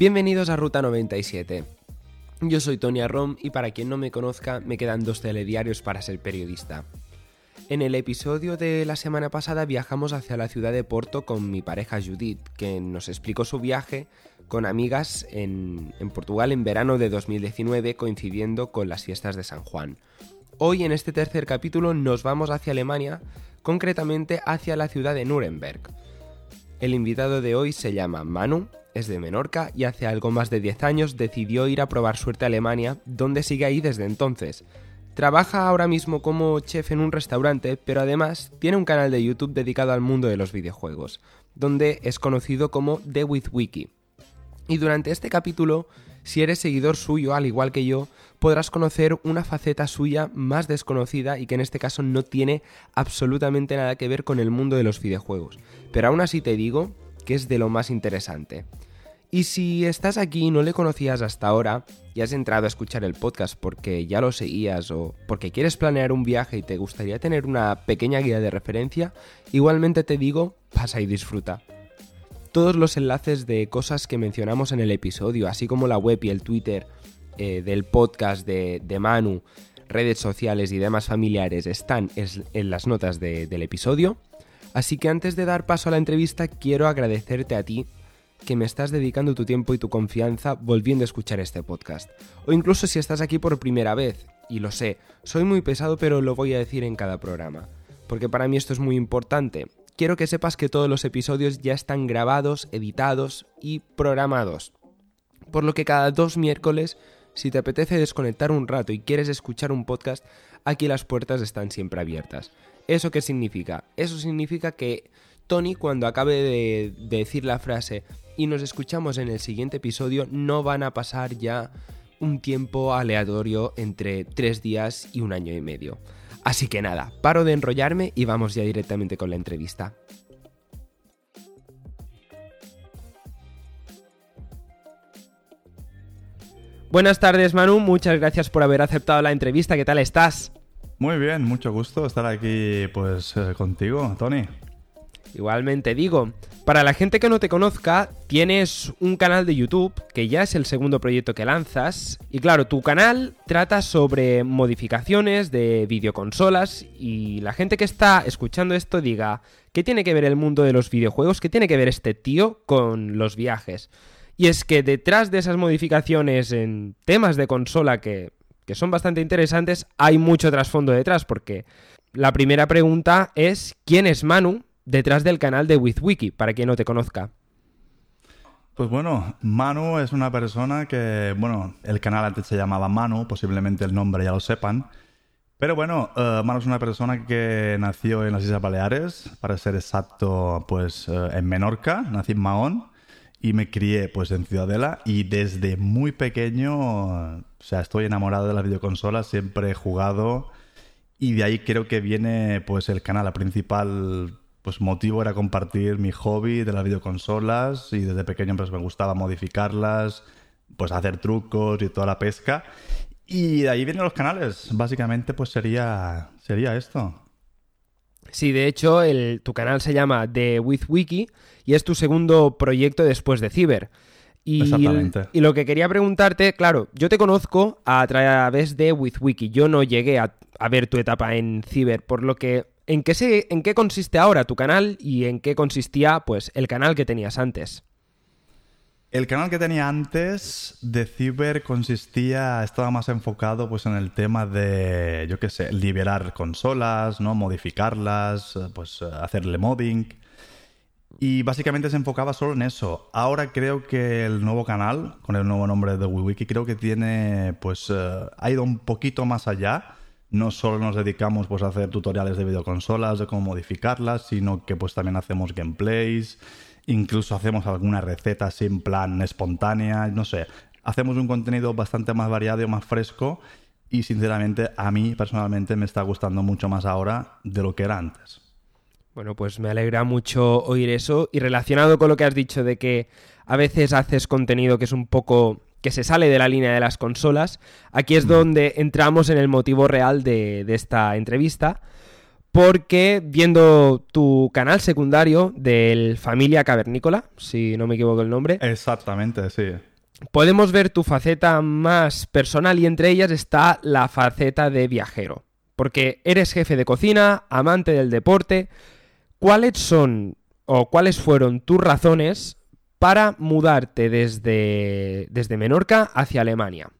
Bienvenidos a Ruta 97. Yo soy Tony Rom y para quien no me conozca, me quedan dos telediarios para ser periodista. En el episodio de la semana pasada viajamos hacia la ciudad de Porto con mi pareja Judith, que nos explicó su viaje con amigas en, en, Portugal en verano de 2019 coincidiendo con las fiestas de San Juan. Hoy en este tercer capítulo nos vamos hacia Alemania, concretamente hacia la ciudad de Nuremberg. El invitado de hoy se llama Manu, es de Menorca y hace algo más de 10 años decidió ir a probar suerte a Alemania, donde sigue ahí desde entonces. Trabaja ahora mismo como chef en un restaurante, pero además tiene un canal de YouTube dedicado al mundo de los videojuegos, donde es conocido como The With Wiki. Y durante este capítulo, si eres seguidor suyo, al igual que yo, podrás conocer una faceta suya más desconocida y que en este caso no tiene absolutamente nada que ver con el mundo de los videojuegos. Pero aún así te digo que es de lo más interesante. Y si estás aquí y no le conocías hasta ahora y has entrado a escuchar el podcast porque ya lo seguías o porque quieres planear un viaje y te gustaría tener una pequeña guía de referencia, igualmente te digo, pasa y disfruta. Todos los enlaces de cosas que mencionamos en el episodio, así como la web y el Twitter eh, del podcast de, Manu, redes sociales y demás familiares están en las notas del episodio. Así que antes de dar paso a la entrevista, quiero agradecerte a ti que me estás dedicando tu tiempo y tu confianza volviendo a escuchar este podcast. O incluso si estás aquí por primera vez, y lo sé, soy muy pesado pero lo voy a decir en cada programa, porque para mí esto es muy importante. Quiero que sepas que todos los episodios ya están grabados, editados y programados. Por lo que cada dos miércoles, si te apetece desconectar un rato y quieres escuchar un podcast, aquí las puertas están siempre abiertas. ¿Eso qué significa? Eso significa que Tony, cuando acabe de, decir la frase y nos escuchamos en el siguiente episodio, no van a pasar ya un tiempo aleatorio entre tres días y un año y medio. Así que nada, paro de enrollarme y vamos ya directamente con la entrevista. Buenas tardes Manu, muchas gracias por haber aceptado la entrevista, ¿qué tal estás? Muy bien, mucho gusto estar aquí pues eh, contigo, Tony. Igualmente digo, para la gente que no te conozca, tienes un canal de YouTube, que ya es el segundo proyecto que lanzas, y claro, tu canal trata sobre modificaciones de videoconsolas, y la gente que está escuchando esto diga, ¿qué tiene que ver el mundo de los videojuegos? ¿Qué tiene que ver este tío con los viajes? Y es que detrás de esas modificaciones en temas de consola que que son bastante interesantes, hay mucho trasfondo detrás, porque la primera pregunta es ¿quién es Manu detrás del canal de WithWiki, para quien no te conozca? Pues bueno, Manu es una persona que, bueno, el canal antes se llamaba Manu, posiblemente el nombre ya lo sepan. Pero bueno, uh, Manu es una persona que nació en las Islas Baleares, para ser exacto, pues uh, en Menorca, nací en Mahón y me crié pues en Ciudadela y desde muy pequeño, o sea, estoy enamorado de las videoconsolas, siempre he jugado y de ahí creo que viene pues el canal, la principal pues motivo era compartir mi hobby de las videoconsolas y desde pequeño pues me gustaba modificarlas, pues hacer trucos y toda la pesca y de ahí vienen los canales, básicamente pues sería sería esto. Sí, de hecho, el, tu canal se llama The With Wiki y es tu segundo proyecto después de Ciber. Y, Exactamente. y lo que quería preguntarte, claro, yo te conozco a través de WithWiki. Yo no llegué a, ver tu etapa en Ciber, por lo que ¿en qué, se, ¿en qué consiste ahora tu canal y en qué consistía pues el canal que tenías antes? El canal que tenía antes de Ciber consistía, estaba más enfocado pues en el tema de, yo qué sé, liberar consolas, ¿no? Modificarlas, pues hacerle modding. Y básicamente se enfocaba solo en eso. Ahora creo que el nuevo canal, con el nuevo nombre de WiWiki, creo que tiene, pues, eh, ha ido un poquito más allá. No solo nos dedicamos pues, a hacer tutoriales de videoconsolas, de cómo modificarlas, sino que pues también hacemos gameplays, incluso hacemos alguna receta así en plan espontánea, no sé. Hacemos un contenido bastante más variado más fresco y sinceramente a mí personalmente me está gustando mucho más ahora de lo que era antes. Bueno, pues me alegra mucho oír eso. Y relacionado con lo que has dicho de que a veces haces contenido que es un poco que se sale de la línea de las consolas. Aquí es donde entramos en el motivo real de, de esta entrevista porque viendo tu canal secundario del Familia Cavernícola, si no me equivoco el nombre. Exactamente, sí. Podemos ver tu faceta más personal y entre ellas está la faceta de viajero. Porque eres jefe de cocina, amante del deporte. ¿Cuáles son o cuáles fueron tus razones para mudarte desde, desde Menorca hacia Alemania?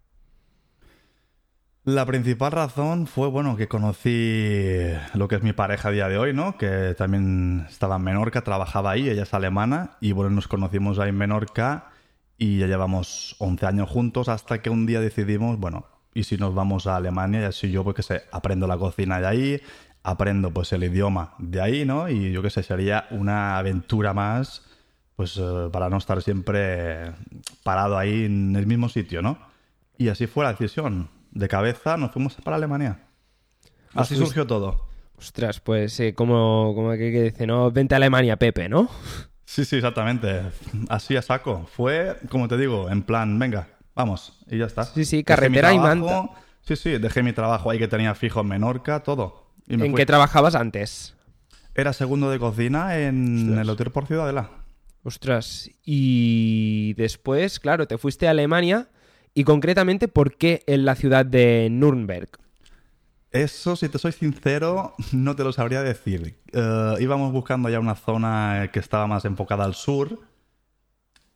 La principal razón fue, bueno, que conocí lo que es mi pareja a día de hoy, ¿no? Que también estaba en Menorca, trabajaba ahí, ella es alemana, y bueno, nos conocimos ahí en Menorca y ya llevamos 11 años juntos hasta que un día decidimos, bueno, ¿y si nos vamos a Alemania? Y así yo, pues que sé, aprendo la cocina de ahí, aprendo pues el idioma de ahí, ¿no? Y yo qué sé, sería una aventura más, pues eh, para no estar siempre parado ahí en el mismo sitio, ¿no? Y así fue la decisión de cabeza nos fuimos para Alemania. Así surgió todo. Ostras, pues eh, como, como que, dice, ¿no? Vente a Alemania, Pepe, ¿no? Sí, sí, exactamente. Así a saco. Fue, como te digo, en plan, venga, vamos, y ya está. Sí, sí, carretera y manta. Sí, sí, dejé mi trabajo ahí que tenía fijo en Menorca, todo. ¿En qué trabajabas antes? Era segundo de cocina en el Hotel por Ciudadela. Ostras, y después, claro, te fuiste a Alemania y concretamente, ¿por qué en la ciudad de Nuremberg? Eso, si te soy sincero, no te lo sabría decir. Eh, íbamos buscando ya una zona que estaba más enfocada al sur.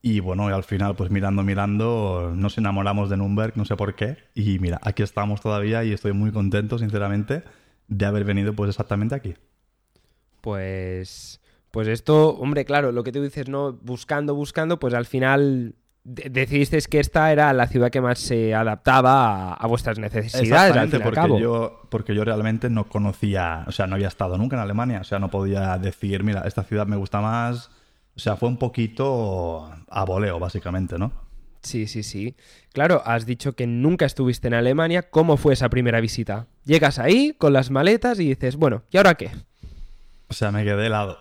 Y bueno, al final, pues mirando, mirando, nos enamoramos de Nuremberg, no sé por qué. Y mira, aquí estamos todavía y estoy muy contento, sinceramente, de haber venido pues exactamente aquí. Pues... Pues esto, hombre, claro, lo que tú dices, ¿no? Buscando, buscando, pues al final decidisteis que esta era la ciudad que más se adaptaba a, vuestras necesidades. Exactamente, porque, Yo, porque yo realmente no conocía, o sea, no había estado nunca en Alemania, o sea, no podía decir, mira, esta ciudad me gusta más. O sea, fue un poquito a voleo, básicamente, ¿no? Sí, sí, sí. Claro, has dicho que nunca estuviste en Alemania. ¿Cómo fue esa primera visita? Llegas ahí con las maletas y dices, bueno, ¿y ahora qué? O sea, me quedé helado.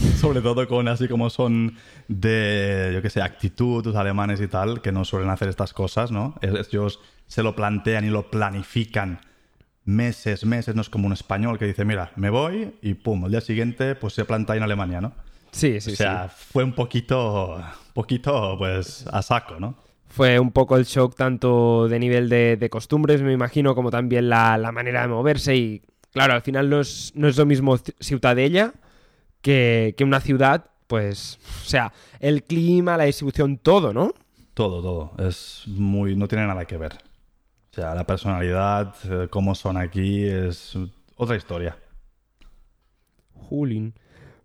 sobre todo con así como son de, yo qué sé, actitud, los alemanes y tal, que no suelen hacer estas cosas, ¿no? Ellos se lo plantean y lo planifican meses, meses, no es como un español que dice, mira, me voy y pum, el día siguiente pues se planta ahí en Alemania, ¿no? Sí, sí, o sea, fue un poquito, poquito, pues, a saco, ¿no? Fue un poco el shock tanto de nivel de, costumbres, me imagino, como también la, manera de moverse y, claro, al final no es, no es lo mismo Ciutadella que, una ciudad, pues, o sea, el clima, la distribución, todo, ¿no? Todo, todo. Es muy, no tiene nada que ver. O sea, la personalidad, eh, cómo son aquí, es otra historia. Julin.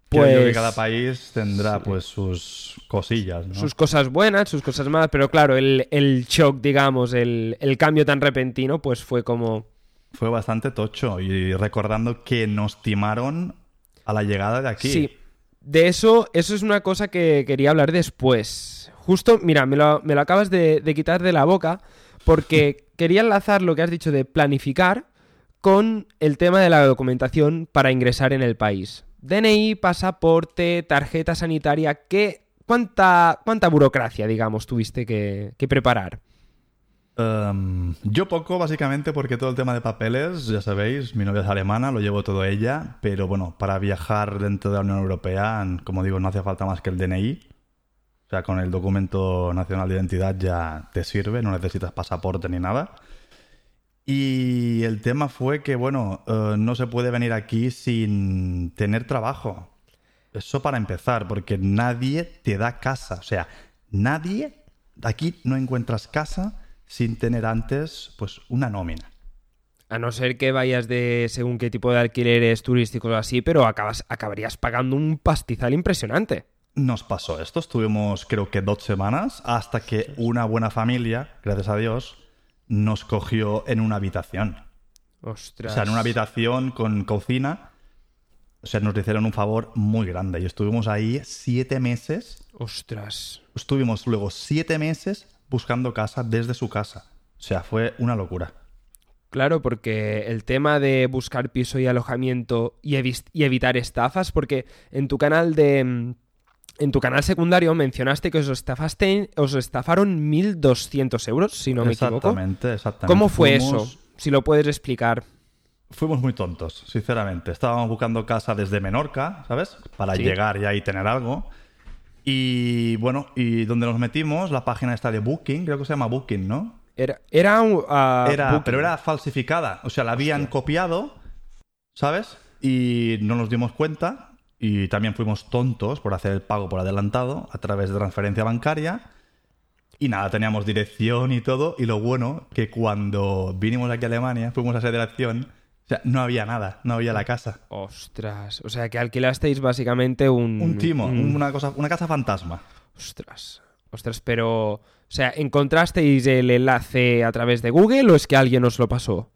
Pues... que cada país tendrá pues sus cosillas, ¿no? Sus cosas buenas, sus cosas malas, pero claro, el, el shock, digamos, el, el, cambio tan repentino, pues fue como... Fue bastante tocho y recordando que nos timaron a la llegada de aquí. Sí, de eso, eso es una cosa que quería hablar después. Justo, mira, me lo, acabas de, quitar de la boca porque quería enlazar lo que has dicho de planificar con el tema de la documentación para ingresar en el país. DNI, pasaporte, tarjeta sanitaria, ¿qué, cuánta, ¿cuánta burocracia, digamos, tuviste que preparar? Em, yo poco, básicamente, porque todo el tema de papeles, ya sabéis, mi novia es alemana, lo llevo todo ella, pero bueno, para viajar dentro de la Unión Europea, como digo, no hace falta más que el DNI. O sea, con el documento nacional de identidad ya te sirve, no necesitas pasaporte ni nada. Y el tema fue que, bueno, eh, no se puede venir aquí sin tener trabajo. Eso para empezar, porque nadie te da casa. O sea, nadie, aquí no encuentras casa sin tener antes pues una nómina. A no ser que vayas de según qué tipo de alquileres turísticos o así, pero acabas, acabarías pagando un pastizal impresionante. Nos pasó esto, estuvimos creo que dos semanas hasta que una buena familia, gracias a Dios, nos cogió en una habitación. Ostras. O sea, en una habitación con cocina. O sea, nos hicieron un favor muy grande. Y estuvimos ahí siete meses. Ostras. Estuvimos luego siete meses buscando casa desde su casa. O sea, fue una locura. Claro, porque el tema de buscar piso y alojamiento y, evitar estafas, porque en tu canal de, en tu canal secundario mencionaste que os, estafaste, os estafaron 1.200 euros, si no me equivoco. Exactamente, exactamente. ¿Cómo fue Fuimos- eso? Si lo puedes explicar. Fuimos muy tontos, sinceramente. Estábamos buscando casa desde Menorca, ¿sabes? Para Sí. llegar ya y tener algo. Y bueno, y donde nos metimos, la página esta de Booking, creo que se llama Booking, ¿no? Era, era, un, ah, Era, pero era falsificada. O sea, la habían copiado, ¿sabes? Y no nos dimos cuenta. Y también fuimos tontos por hacer el pago por adelantado a través de transferencia bancaria. Y nada, teníamos dirección y todo. Y lo bueno, que cuando vinimos aquí a Alemania, fuimos a esa dirección, o sea, no había nada, no había la casa. Ostras, o sea que alquilasteis básicamente un... Un timo, un- una, cosa, una casa fantasma. Ostras, ostras, pero... O sea, ¿encontrasteis el enlace a través de Google o es que alguien os lo pasó?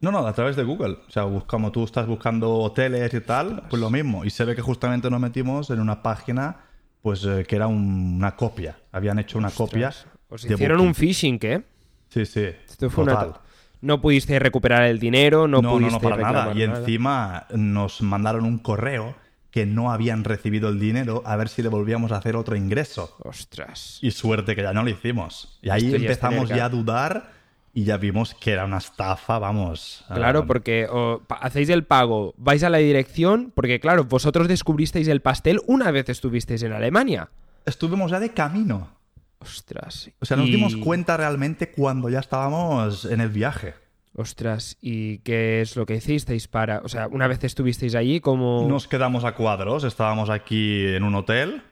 No, no, a través de Google. O sea, buscamos, tú estás buscando hoteles y tal, pues lo mismo. Y se ve que justamente nos metimos en una página, pues eh, que era un- una copia. Habían hecho una copia. Os hicieron un phishing, ¿eh? Sí, sí. Esto fue una... No pudiste recuperar el dinero, no, No, no, pudiste no, para nada. Y nada. encima nos mandaron un correo que no habían recibido el dinero a ver si le volvíamos a hacer otro ingreso. Ostras. Y suerte que ya no lo hicimos. Y ahí Esto empezamos ya a dudar y ya vimos que era una estafa, vamos. Claro, Ah, porque o, hacéis el pago, vais a la dirección, porque claro, vosotros descubristeis el pastel una vez estuvisteis en Alemania. Estuvimos ya de camino. Ostras. O sea, nos y- dimos cuenta realmente cuando ya estábamos en el viaje. Ostras, ¿y qué es lo que hicisteis para...? O sea, una vez estuvisteis allí, como... Nos quedamos a cuadros, estábamos aquí en un hotel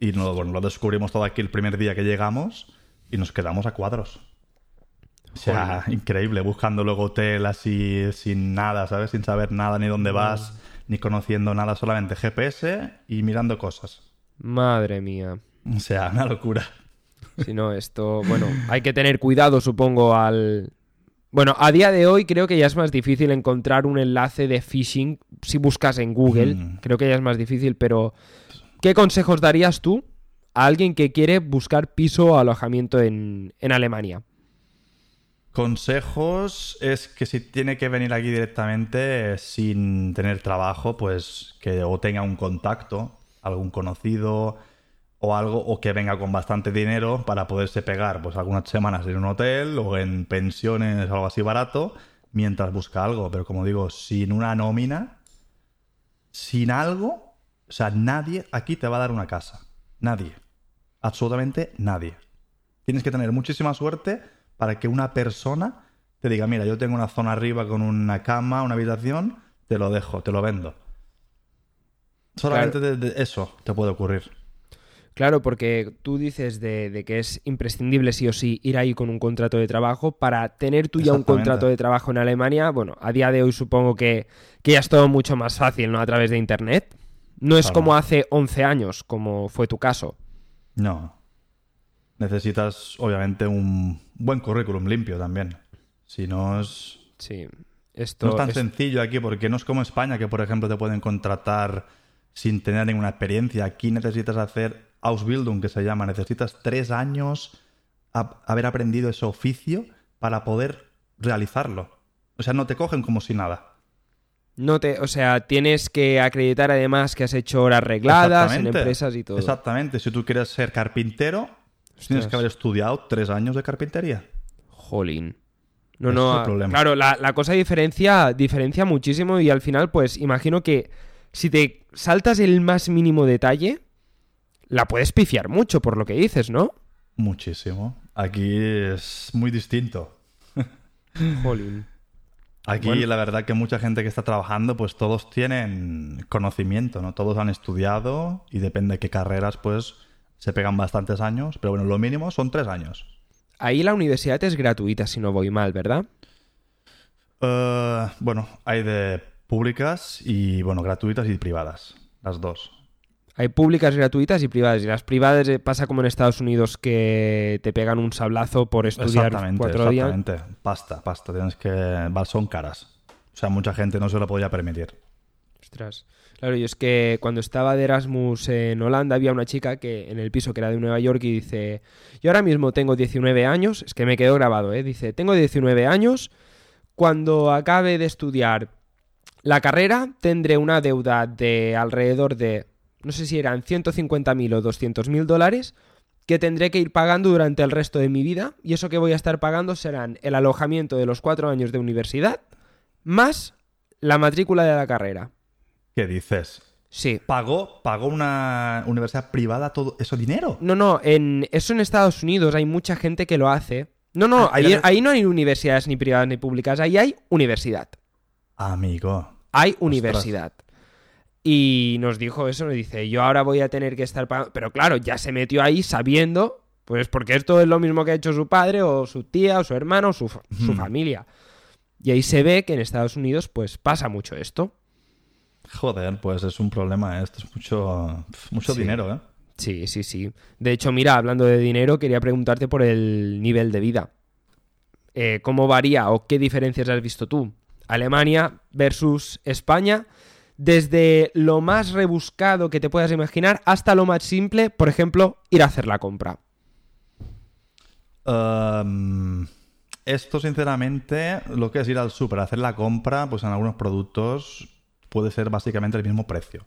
y no, bueno, lo descubrimos todo aquí el primer día que llegamos y nos quedamos a cuadros. O sea, increíble, buscando luego hotel así sin nada, ¿sabes? Sin saber nada, ni dónde vas, ni conociendo nada, solamente GPS y mirando cosas. Madre mía. O sea, una locura. Si no, esto... Bueno, hay que tener cuidado, supongo, al... Bueno, a día de hoy creo que ya es más difícil encontrar un enlace de phishing si buscas en Google. Mm. Creo que ya es más difícil, pero ¿qué consejos darías tú a alguien que quiere buscar piso o alojamiento en, en Alemania? Consejos es que si tiene que venir aquí directamente sin tener trabajo, pues que o tenga un contacto, algún conocido o algo, o que venga con bastante dinero para poderse pegar pues algunas semanas en un hotel o en pensiones o algo así barato mientras busca algo. Pero como digo, sin una nómina, sin algo, o sea, nadie aquí te va a dar una casa. Nadie. Absolutamente nadie. Tienes que tener muchísima suerte para que una persona te diga, mira, yo tengo una zona arriba con una cama, una habitación, te lo dejo, te lo vendo. Solamente de, de eso te puede ocurrir. Claro, porque tú dices de, de que es imprescindible sí o sí ir ahí con un contrato de trabajo. Para tener tú ya un contrato de trabajo en Alemania, bueno, a día de hoy supongo que, que ya es todo mucho más fácil, ¿no? A través de Internet. No es Claro. como hace 11 años, como fue tu caso. No. Necesitas, obviamente, un buen currículum limpio también. Si no es... Sí. Esto No es tan es- sencillo aquí porque no es como España que, por ejemplo, te pueden contratar sin tener ninguna experiencia. Aquí necesitas hacer Ausbildung, que se llama. Necesitas tres años a- haber aprendido ese oficio para poder realizarlo. O sea, no te cogen como si nada. No te, o sea, tienes que acreditar además que has hecho horas regladas en empresas y todo. Exactamente. Si tú quieres ser carpintero, tienes que haber estudiado tres años de carpintería. Jolín. No, no, el claro, la, la cosa diferencia, diferencia muchísimo y al final, pues imagino que si te saltas el más mínimo detalle, la puedes pifiar mucho por lo que dices, ¿no? Muchísimo. Aquí es muy distinto. Jolín. Aquí Bueno. la verdad que mucha gente que está trabajando, pues todos tienen conocimiento, ¿no? Todos han estudiado y depende de qué carreras, pues se pegan bastantes años, pero bueno, lo mínimo son tres años. Ahí la universidad es gratuita, si no voy mal, ¿verdad? Eh, bueno, hay de públicas y, bueno, gratuitas y privadas, las dos. Hay públicas gratuitas y privadas. Y las privadas eh, pasa como en Estados Unidos que te pegan un sablazo por estudiar exactamente, cuatro días. exactamente. Pasta, pasta, tienes que... Son caras. O sea, mucha gente no se lo podía permitir. Ostras. Claro, y es que cuando estaba de Erasmus en Holanda había una chica que en el piso que era de Nueva York y dice, yo ahora mismo tengo 19 años, es que me quedó grabado, ¿eh? Dice, tengo 19 años, cuando acabe de estudiar la carrera tendré una deuda de alrededor de no sé si eran 150.000 o 200.000 dólares, que tendré que ir pagando durante el resto de mi vida. Y eso que voy a estar pagando serán el alojamiento de los cuatro años de universidad, más la matrícula de la carrera. ¿Qué dices? Sí. ¿Pagó, pagó una universidad privada todo eso dinero? No, no, en, eso en Estados Unidos hay mucha gente que lo hace. No, no, Ah, ahí, no hay universidades ni privadas ni públicas, ahí hay universidad. Amigo. Hay universidad. Y nos dijo eso, nos dice, yo ahora voy a tener que estar pagando. Pero claro, ya se metió ahí sabiendo, pues porque esto es lo mismo que ha hecho su padre, o su tía, o su hermano, o su, fa- su familia. Y ahí se ve que en Estados Unidos, pues pasa mucho esto. Joder, pues es un problema, ¿eh? esto es mucho, mucho Sí. dinero, ¿eh? Sí, sí, sí. De hecho, mira, hablando de dinero, quería preguntarte por el nivel de vida. Eh, ¿Cómo varía o qué diferencias has visto tú? Alemania versus España, desde lo más rebuscado que te puedas imaginar hasta lo más simple, por ejemplo, ir a hacer la compra. Um, esto, sinceramente, lo que es ir al súper a hacer la compra, pues en algunos productos puede ser básicamente el mismo precio.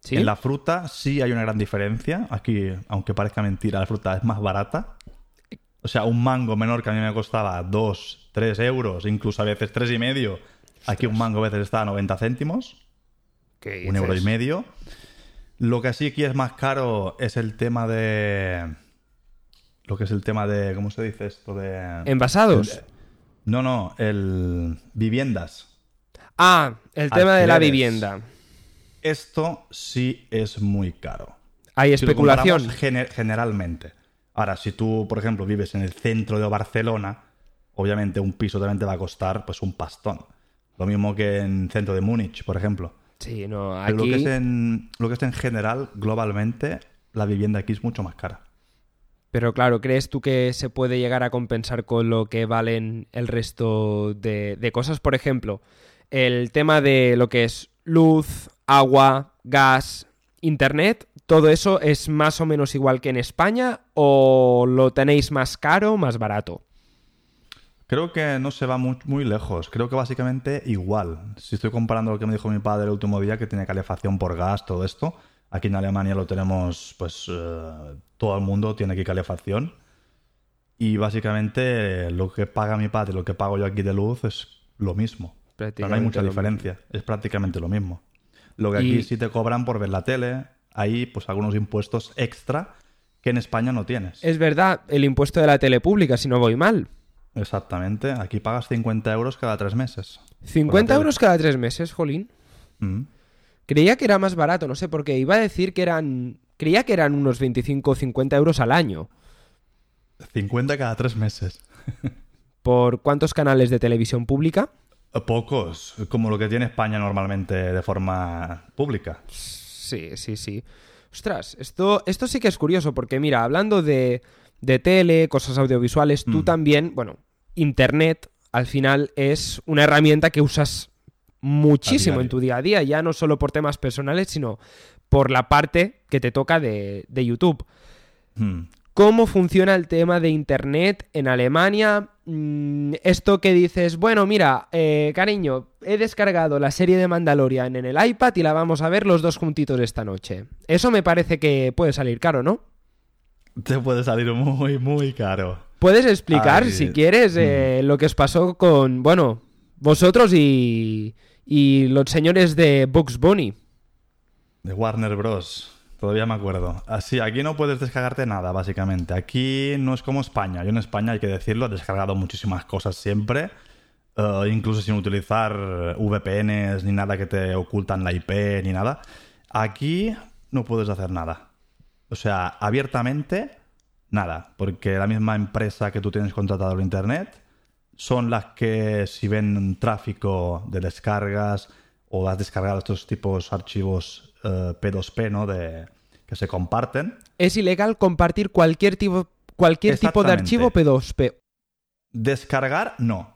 ¿Sí? En la fruta sí hay una gran diferencia. Aquí, aunque parezca mentira, la fruta es más barata. O sea, un mango menor que a mí me costaba 2, 3 euros, incluso a veces tres y medio. Aquí un mango a veces está a 90 céntimos, ¿Qué un euro y medio. Lo que sí aquí es más caro es el tema de... Lo que es el tema de... ¿Cómo se dice esto? De... ¿Envasados? No, no, el... Viviendas. Ah, el tema de la vivienda. Esto sí es muy caro. Hay especulación. gener- generalmente. Ahora, si tú, por ejemplo, vives en el centro de Barcelona, obviamente un piso también te va a costar pues un pastón. Lo mismo que en el centro de Múnich, por ejemplo. Sí, no, Pero lo que, aquí... es en, lo que es en general, globalmente, la vivienda aquí es mucho más cara. Pero claro, ¿crees tú que se puede llegar a compensar con lo que valen el resto de, de cosas? Por ejemplo, el tema de lo que es luz, agua, gas, internet, ¿todo eso es más o menos igual que en España o lo tenéis más caro o más barato? Creo que no se va muy, muy lejos. Creo que básicamente igual. Si estoy comparando lo que me dijo mi padre el último día, que tiene calefacción por gas, todo esto. Aquí en Alemania lo tenemos, pues eh, todo el mundo tiene aquí calefacción. Y básicamente lo que paga mi padre, lo que pago yo aquí de luz es lo mismo. Pero no hay mucha diferencia. Es prácticamente lo mismo. Lo que Y- aquí sí te cobran por ver la tele, hay pues algunos impuestos extra que en España no tienes. Es verdad, el impuesto de la tele pública, si no voy mal. Exactamente. Aquí pagas 50 euros cada tres meses. 50 tele. euros cada tres meses, jolín. Mm. Creía que era más barato, no sé por qué. Iba a decir que eran... Creía que eran unos 25 o 50 euros al año. 50 cada tres meses. ¿Por cuántos canales de televisión pública? Pocos, como lo que tiene España normalmente de forma pública. Sí, sí, sí. Ostras, esto, esto sí que es curioso, porque mira, hablando de, de tele, cosas audiovisuales, tú Mm. también, bueno, Internet al final es una herramienta que usas muchísimo en tu día a día, ya no solo por temas personales, sino por la parte que te toca de, de YouTube. Mm. ¿Cómo funciona el tema de Internet en Alemania? Mm, esto que dices, bueno, mira, eh, cariño, he descargado la serie de Mandalorian en el iPad y la vamos a ver los dos juntitos esta noche. Eso me parece que puede salir caro, ¿no? Te puede salir muy, muy caro. Puedes explicar, Ay, si quieres, eh, lo que os pasó con, bueno, vosotros y, y los señores de Bugs Bunny. De Warner Bros. Todavía me acuerdo. Así, aquí no puedes descargarte nada, básicamente. Aquí no es como España. Yo en España, hay que decirlo, he descargado muchísimas cosas siempre. eh, incluso sin utilizar VPNs ni nada que te ocultan la IP ni nada. Aquí no puedes hacer nada. O sea, abiertamente, nada. Porque la misma empresa que tú tienes contratado en Internet son las que si ven tráfico de descargas o has descargado estos tipos archivos eh, P2P, ¿no? De, que se comparten. Es ilegal compartir cualquier tipo, cualquier tipo de archivo P2P. Descargar, no.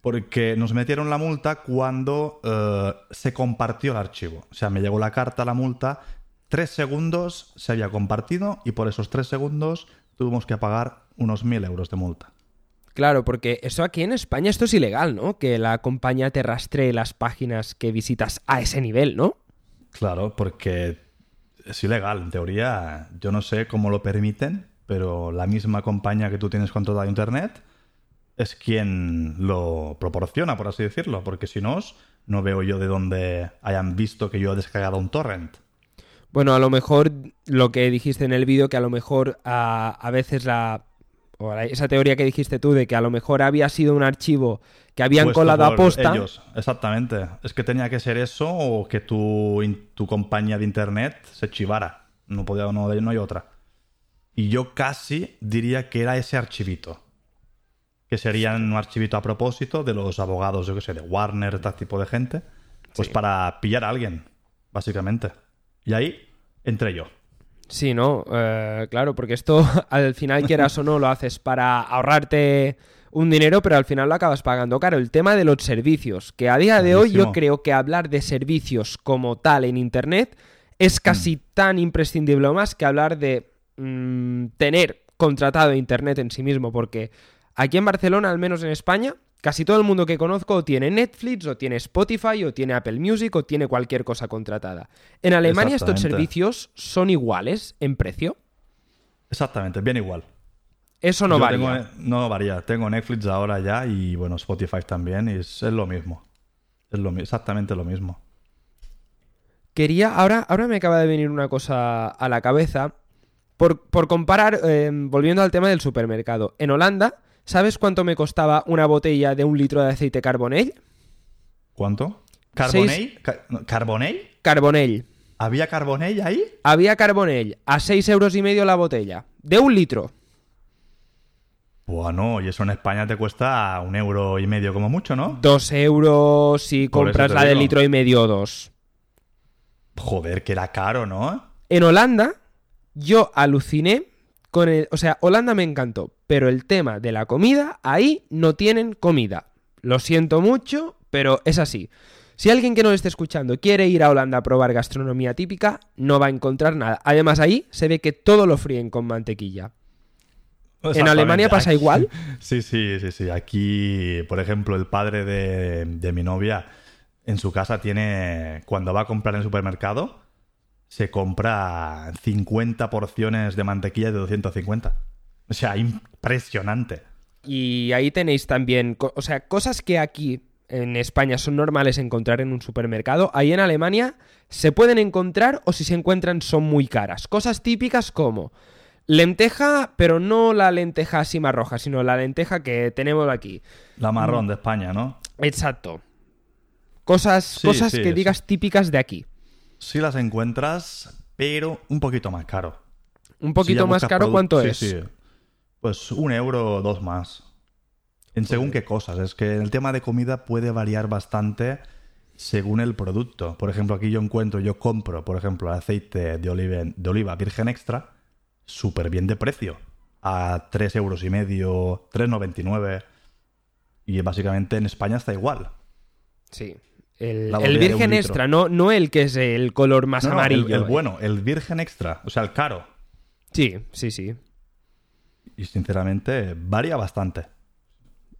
Porque nos metieron la multa cuando eh, se compartió el archivo. O sea, me llegó la carta, la multa, tres segundos se había compartido y por esos tres segundos tuvimos que pagar unos mil euros de multa. Claro, porque eso aquí en España esto es ilegal, ¿no? Que la compañía te rastree las páginas que visitas a ese nivel, ¿no? Claro, porque es ilegal. En teoría, yo no sé cómo lo permiten, pero la misma compañía que tú tienes controlado Internet es quien lo proporciona, por así decirlo, porque si no, no veo yo de dónde hayan visto que yo he descargado un torrent. Bueno, a lo mejor lo que dijiste en el vídeo, que a lo mejor a, a veces la, o esa teoría que dijiste tú de que a lo mejor había sido un archivo que habían Puesto colado a posta. ellos. Exactamente. Es que tenía que ser eso o que tu, tu compañía de internet se chivara. No podía, no, no hay otra. Y yo casi diría que era ese archivito. Que serían un archivito a propósito de los abogados, yo que sé, de Warner, tal tipo de gente. Pues Sí. para pillar a alguien, básicamente. Y ahí entré yo. Sí, ¿no? Eh, claro, porque esto al final quieras o no lo haces para ahorrarte un dinero, pero al final lo acabas pagando caro. El tema de los servicios, que a día de hoy yo creo que hablar de servicios como tal en Internet es casi tan imprescindible o más que hablar de mm, tener contratado Internet en sí mismo, porque aquí en Barcelona, al menos en España, casi todo el mundo que conozco o tiene Netflix, o tiene Spotify, o tiene Apple Music, o tiene cualquier cosa contratada. En Alemania estos servicios son iguales en precio. Exactamente, bien igual. Eso no Yo varía. tengo- no varía. Tengo Netflix ahora ya y bueno, Spotify también. Y es, es lo mismo. Es lo, exactamente lo mismo. Quería, ahora, ahora me acaba de venir una cosa a la cabeza. Por, por comparar, eh, volviendo al tema del supermercado. En Holanda, ¿sabes cuánto me costaba una botella de un litro de aceite Carbonell? ¿Cuánto? ¿Carbonell? ¿Carbonell? Carbonell. ¿Había Carbonell ahí? Había Carbonell a 6 euros y medio la botella. De un litro. Bueno, y eso en España te cuesta un euro y medio como mucho, ¿no? Dos euros si compras la de litro y medio o dos. Joder, que era caro, ¿no? En Holanda, yo aluciné con el. O sea, Holanda me encantó, pero el tema de la comida, ahí no tienen comida. Lo siento mucho, pero es así. Si alguien que no esté escuchando quiere ir a Holanda a probar gastronomía típica, no va a encontrar nada. Además, ahí se ve que todo lo fríen con mantequilla. ¿En Alemania pasa Aquí- igual? Sí, sí, sí, sí. Aquí, por ejemplo, el padre de, de mi novia en su casa tiene, cuando va a comprar en el supermercado, se compra 50 porciones de mantequilla de 250. O sea, impresionante. Y ahí tenéis también, o sea, cosas que aquí en España son normales encontrar en un supermercado, ahí en Alemania se pueden encontrar o si se encuentran son muy caras. Cosas típicas como lenteja, pero no la lenteja así más roja, sino la lenteja que tenemos aquí. La marrón de España, ¿no? Exacto. Cosas, Sí, cosas sí, que digas típicas de aquí. Sí las encuentras, pero un poquito más caro. Un poquito más caro, ¿cuánto sí, es? sí. Pues un euro o dos más. En según qué cosas. Es que el tema de comida puede variar bastante según el producto. Por ejemplo, aquí yo encuentro, yo compro, por ejemplo, aceite de oliva, de oliva virgen extra, súper bien de precio. A 3 euros y medio, 3,99. Y básicamente en España está igual. Sí. El, el virgen extra, no, no el que es el color más No, el- amarillo. el eh. bueno, el virgen extra, o sea, el caro. Sí, sí, sí. Y sinceramente varía bastante.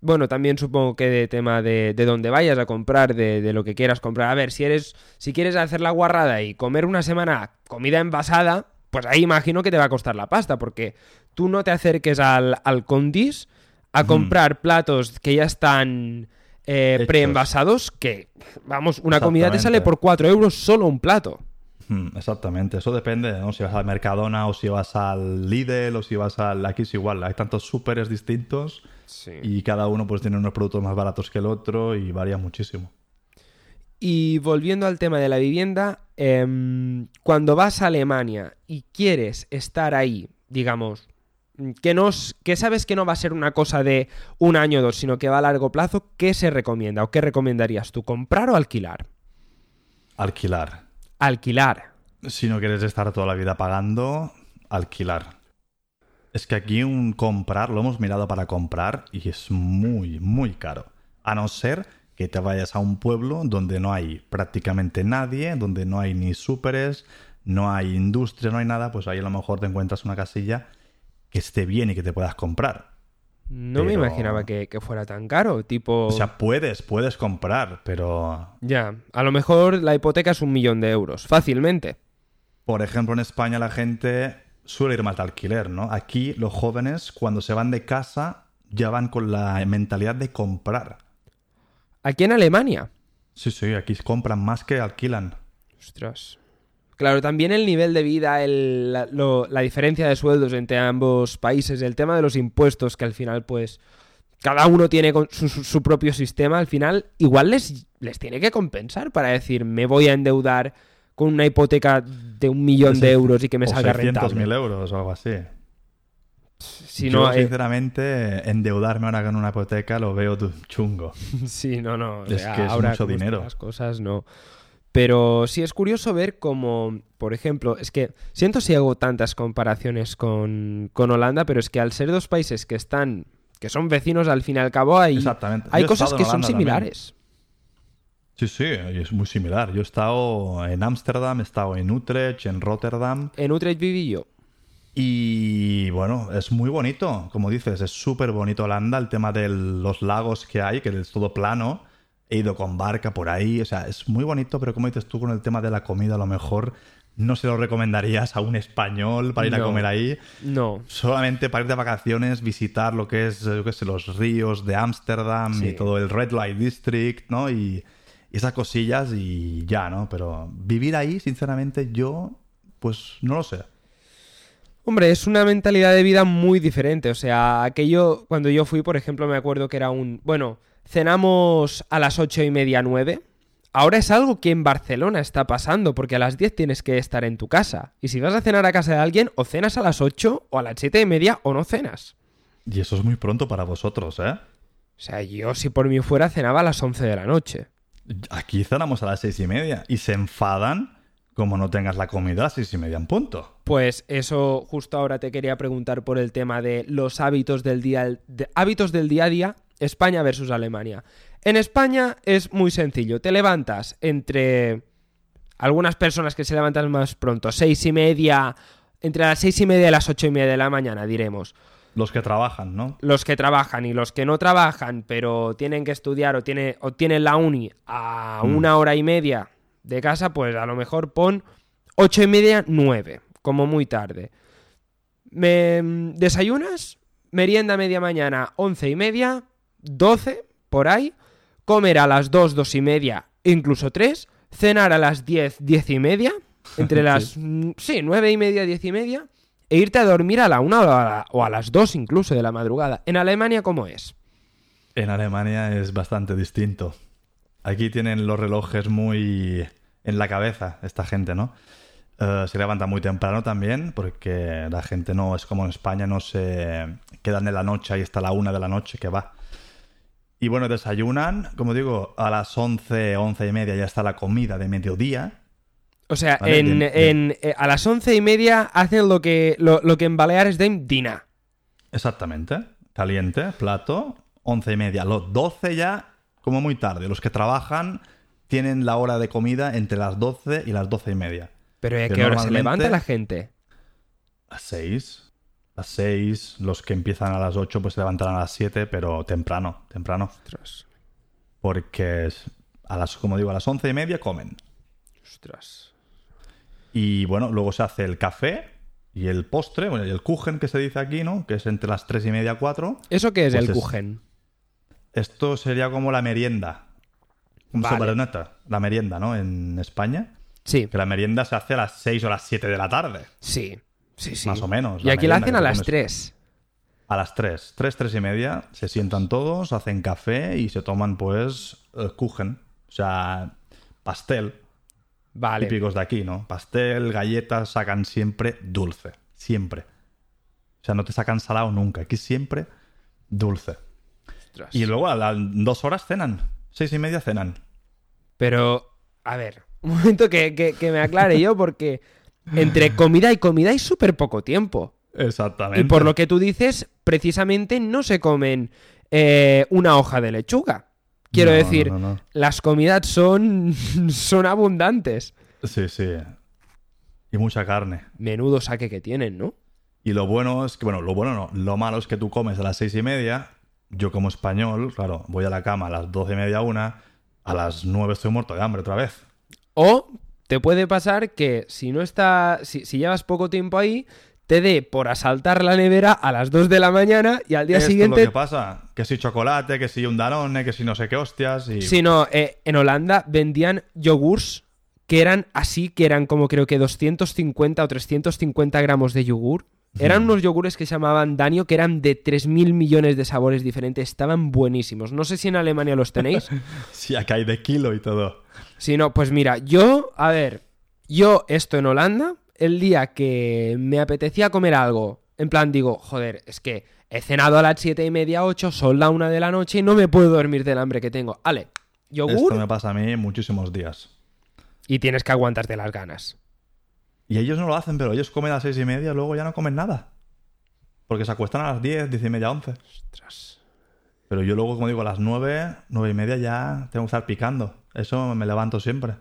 Bueno, también supongo que de tema de, de dónde vayas a comprar, de, de lo que quieras comprar. A ver, si eres, si quieres hacer la guarrada y comer una semana comida envasada, pues ahí imagino que te va a costar la pasta, porque tú no te acerques al, al Condis a comprar platos que ya están eh, preenvasados, que, vamos, una comida te sale por 4 euros solo un plato. Mm, Exactamente, eso depende, ¿no? Si vas al Mercadona o si vas al Lidl o si vas al... Aquí es igual, hay tantos súperes distintos Sí. y cada uno pues tiene unos productos más baratos que el otro y varía muchísimo. Y volviendo al tema de la vivienda, em, cuando vas a Alemania y quieres estar ahí, digamos, que, no, s- que sabes que no va a ser una cosa de un año o dos, sino que va a largo plazo, ¿qué se recomienda o qué recomendarías tú? ¿Comprar o alquilar? Alquilar. Alquilar. Si no quieres estar toda la vida pagando, alquilar. Es que aquí un comprar, lo hemos mirado para comprar y es muy, muy caro. A no ser que te vayas a un pueblo donde no hay prácticamente nadie, donde no hay ni súperes, no hay industria, no hay nada, pues ahí a lo mejor te encuentras una casilla que esté bien y que te puedas comprar. No me imaginaba que, que fuera tan caro, tipo... O sea, puedes, puedes comprar, pero ya, a lo mejor la hipoteca es un millón de euros, fácilmente. por ejemplo, en España la gente suele ir más de alquiler, ¿no? Aquí los jóvenes, cuando se van de casa, ya van con la mentalidad de comprar. Aquí en Alemania. Sí, sí, aquí compran más que alquilan. Ostras. Claro, también el nivel de vida, el- la, lo- la diferencia de sueldos entre ambos países, el tema de los impuestos, que al final, pues, cada uno tiene su, su- su propio sistema, al final, igual les, les tiene que compensar para decir, me voy a endeudar con una hipoteca de un millón de euros y que me o salga 600.000 rentable. euros o algo así. Si Yo, no, eh, sinceramente, endeudarme ahora con una hipoteca lo veo chungo. Sí, no, no. o Es sea, que es ahora mucho dinero. Las cosas no. Pero sí es curioso ver cómo, por ejemplo, es que siento si hago tantas comparaciones con, con Holanda, pero es que al ser dos países que están, que son vecinos al fin y al cabo, hay, hay cosas que son también. similares. Sí, sí, es muy similar. Yo he estado en Ámsterdam, he estado en Utrecht, en Rotterdam. En Utrecht viví yo. Y bueno, es muy bonito, como dices, es súper bonito Holanda, el tema de los lagos que hay, que es todo plano. He ido con barca por ahí, o sea, es muy bonito, pero como dices tú con el tema de la comida, a lo mejor no se lo recomendarías a un español para ir a comer ahí. No. Solamente para ir de vacaciones, visitar lo que es, yo qué sé, los ríos de Ámsterdam Sí. y todo el Red Light District, ¿no? Y, y esas cosillas y ya, ¿no? Pero vivir ahí, sinceramente, yo, pues no lo sé. Hombre, es una mentalidad de vida muy diferente. O sea, aquello, cuando yo fui, por ejemplo, me acuerdo que era un. Bueno, cenamos a las ocho y media, nueve. Ahora es algo que en Barcelona está pasando, porque a las 10 tienes que estar en tu casa. Y si vas a cenar a casa de alguien, o cenas a las 8, o a las siete y media, o no cenas. Y eso es muy pronto para vosotros, ¿eh? O sea, yo si por mí fuera cenaba a las 11 de la noche. Aquí cenamos a las seis y media y se enfadan como no tengas la comida a las seis y media en punto. Pues eso, justo ahora te quería preguntar por el tema de los hábitos del día, de- hábitos del día a día, España versus Alemania. En España es muy sencillo, te levantas entre algunas personas que se levantan más pronto, seis y media, entre las seis y media y las ocho y media de la mañana, diremos. Los que trabajan, ¿no? Los que trabajan y los que no trabajan, pero tienen que estudiar o, tiene, o tienen la uni a Mm. una hora y media de casa, pues a lo mejor pon ocho y media, nueve, como muy tarde. Me, ¿Desayunas? Merienda media mañana, once y media, doce, por ahí. Comer a las dos, dos y media, incluso tres. Cenar a las diez, diez y media. Entre las, mm, sí, nueve y media, diez y media. E irte a dormir a la una o a, la- o a las dos incluso de la madrugada. ¿En Alemania cómo es? En Alemania es bastante distinto. Aquí tienen los relojes muy en la cabeza, esta gente, ¿no? Eh, se levanta muy temprano también, porque la gente no es como en España, no se quedan en la noche y hasta la una de la noche que va. Y bueno, desayunan, como digo, a las 11, 11 y media ya está la comida de mediodía. O sea, Vale, en, bien, en- eh, a las once y media hacen lo que, lo, lo que en Baleares den dina. Exactamente. Caliente, plato, 11 y media. Los 12 ya, como muy tarde. Los que trabajan tienen la hora de comida entre las 12 y las 12 y media. Pero ¿a qué hora se levanta la gente? A 6. A 6. Los que empiezan a las 8 pues se levantarán a las 7, pero temprano, temprano. Ostras, Porque a las, como digo, a las 11 y media comen. ostras. Y bueno, luego se hace el café y el postre, bueno, y el kuchen que se dice aquí, ¿no? Que es entre las 3 y media, 4. ¿Eso qué es Pues el es- Kuchen? Esto sería como la merienda. Un Vale. la merienda, ¿no? En España. Sí, Que la merienda se hace a las 6 o las 7 de la tarde. sí, sí, sí. Más o menos. Y aquí la hacen a las comes. 3. A las 3. 3, 3 y media. Se sientan todos, hacen café y se toman, pues, eh, kuchen. O sea, pastel. Vale. Típicos de aquí, ¿no? Pastel, galletas, sacan siempre dulce. Siempre. O sea, no te sacan salado nunca. Aquí siempre dulce. Ostras. Y luego a las dos horas cenan. Seis y media cenan. Pero, a ver, un momento que, que- que me aclare yo, porque entre comida y comida hay súper poco tiempo. Exactamente. Y por lo que tú dices, precisamente no se comen eh, una hoja de lechuga. Quiero No, decir, no, no, no. las comidas son, son abundantes. Sí, sí. Y mucha carne. Menudo saque que tienen, ¿no? Y lo bueno es que, bueno, lo bueno no. Lo malo es que tú comes a las seis y media. Yo como español, claro, voy a la cama a las doce y media, una. A las nueve estoy muerto de hambre otra vez. O te puede pasar que si no está, si, si llevas poco tiempo ahí, te dé por asaltar la nevera a las 2 de la mañana y al día Esto es siguiente... lo que pasa. Que si chocolate, que si un danone, que si no sé qué hostias. Y... Sí, no, eh, en Holanda vendían yogurts que eran así, que eran como creo que 250 o 350 gramos de yogur. Eran unos yogures que se llamaban Danio, que eran de 3.000 millones de sabores diferentes. Estaban buenísimos. No sé si en Alemania los tenéis. Sí, acá hay de kilo y todo. Si no, pues mira, yo, a ver, yo esto en Holanda, el día que me apetecía comer algo, en plan digo, joder, es que he cenado a las siete y media, 8, son la una de la noche y no me puedo dormir del hambre que tengo. Ale, yogur Esto me pasa a mí muchísimos días. y tienes que aguantarte las ganas. Y ellos no lo hacen, pero ellos comen a las seis y media, luego ya no comen nada. Porque se acuestan a las 10, diez y media, 11. Ostras. Pero yo luego, como digo, a las 9, 9 y media ya tengo que estar picando. Eso me levanto siempre.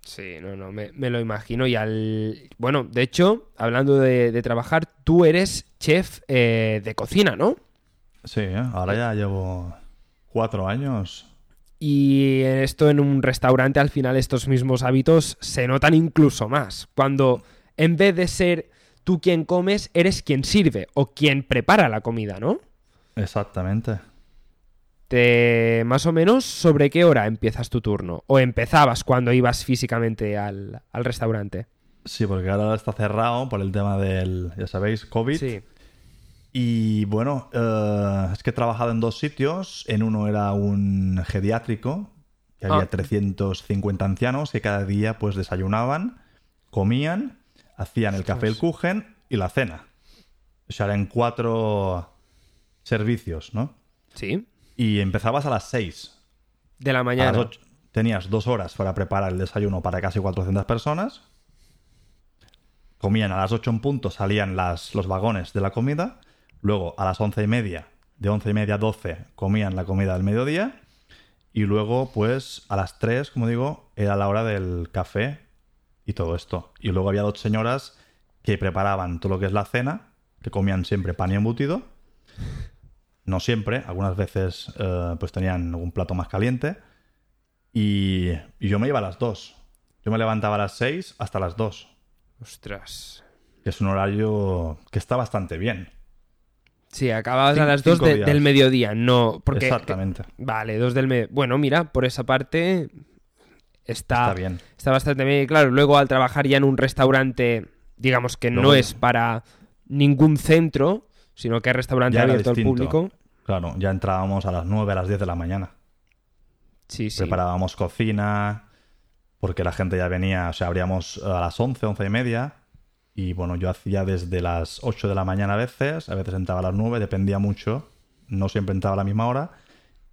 Sí, no, no, me, me lo imagino. Y al. Bueno, de hecho, hablando de, de trabajar, tú eres chef eh, de cocina, ¿no? Sí, ¿eh? ahora ya llevo cuatro años. Y esto en un restaurante, al final, estos mismos hábitos se notan incluso más. Cuando en vez de ser tú quien comes, eres quien sirve o quien prepara la comida, ¿no? Exactamente. Te, más o menos, ¿sobre qué hora empiezas tu turno? ¿O empezabas cuando ibas físicamente al, al restaurante? Sí, porque ahora está cerrado por el tema del, ya sabéis, COVID. Sí. Y bueno, eh, es que he trabajado en dos sitios. En uno era un geriátrico, que había Ah. 350 ancianos que cada día pues desayunaban, comían, hacían el café, el kuchen y la cena. O sea, eran cuatro servicios, ¿no? Sí. Y empezabas a las 6. De la A las mañana. ocho- tenías dos horas para preparar el desayuno para casi 400 personas. Comían a las 8 en punto, salían las, los vagones de la comida. Luego a las once y media, de once y media a 12, comían la comida del mediodía. Y luego, pues a las 3, como digo, era la hora del café y todo esto. Y luego había dos señoras que preparaban todo lo que es la cena, que comían siempre pan y embutido. No siempre, algunas veces eh, pues tenían algún plato más caliente. Y, y yo me iba a las 2. Yo me levantaba a las 6 hasta las 2. Ostras. Es un horario que está bastante bien. Sí, acababas a las 2 cinco de- días. del mediodía, no. Porque, Exactamente. Vale, 2 del mediodía. Bueno, mira, por esa parte está, Está bien. está bastante bien. Claro, luego al trabajar ya en un restaurante, digamos que no es para ningún centro, sino que es restaurante Ya abierto al público. Claro, ya entrábamos a las 9, a las 10 de la mañana. Sí, sí. Preparábamos cocina, porque la gente ya venía, o sea, abríamos a las 11, 11 y media. Y bueno, yo hacía desde las 8 de la mañana a veces, a veces entraba a las 9, dependía mucho. No siempre entraba a la misma hora.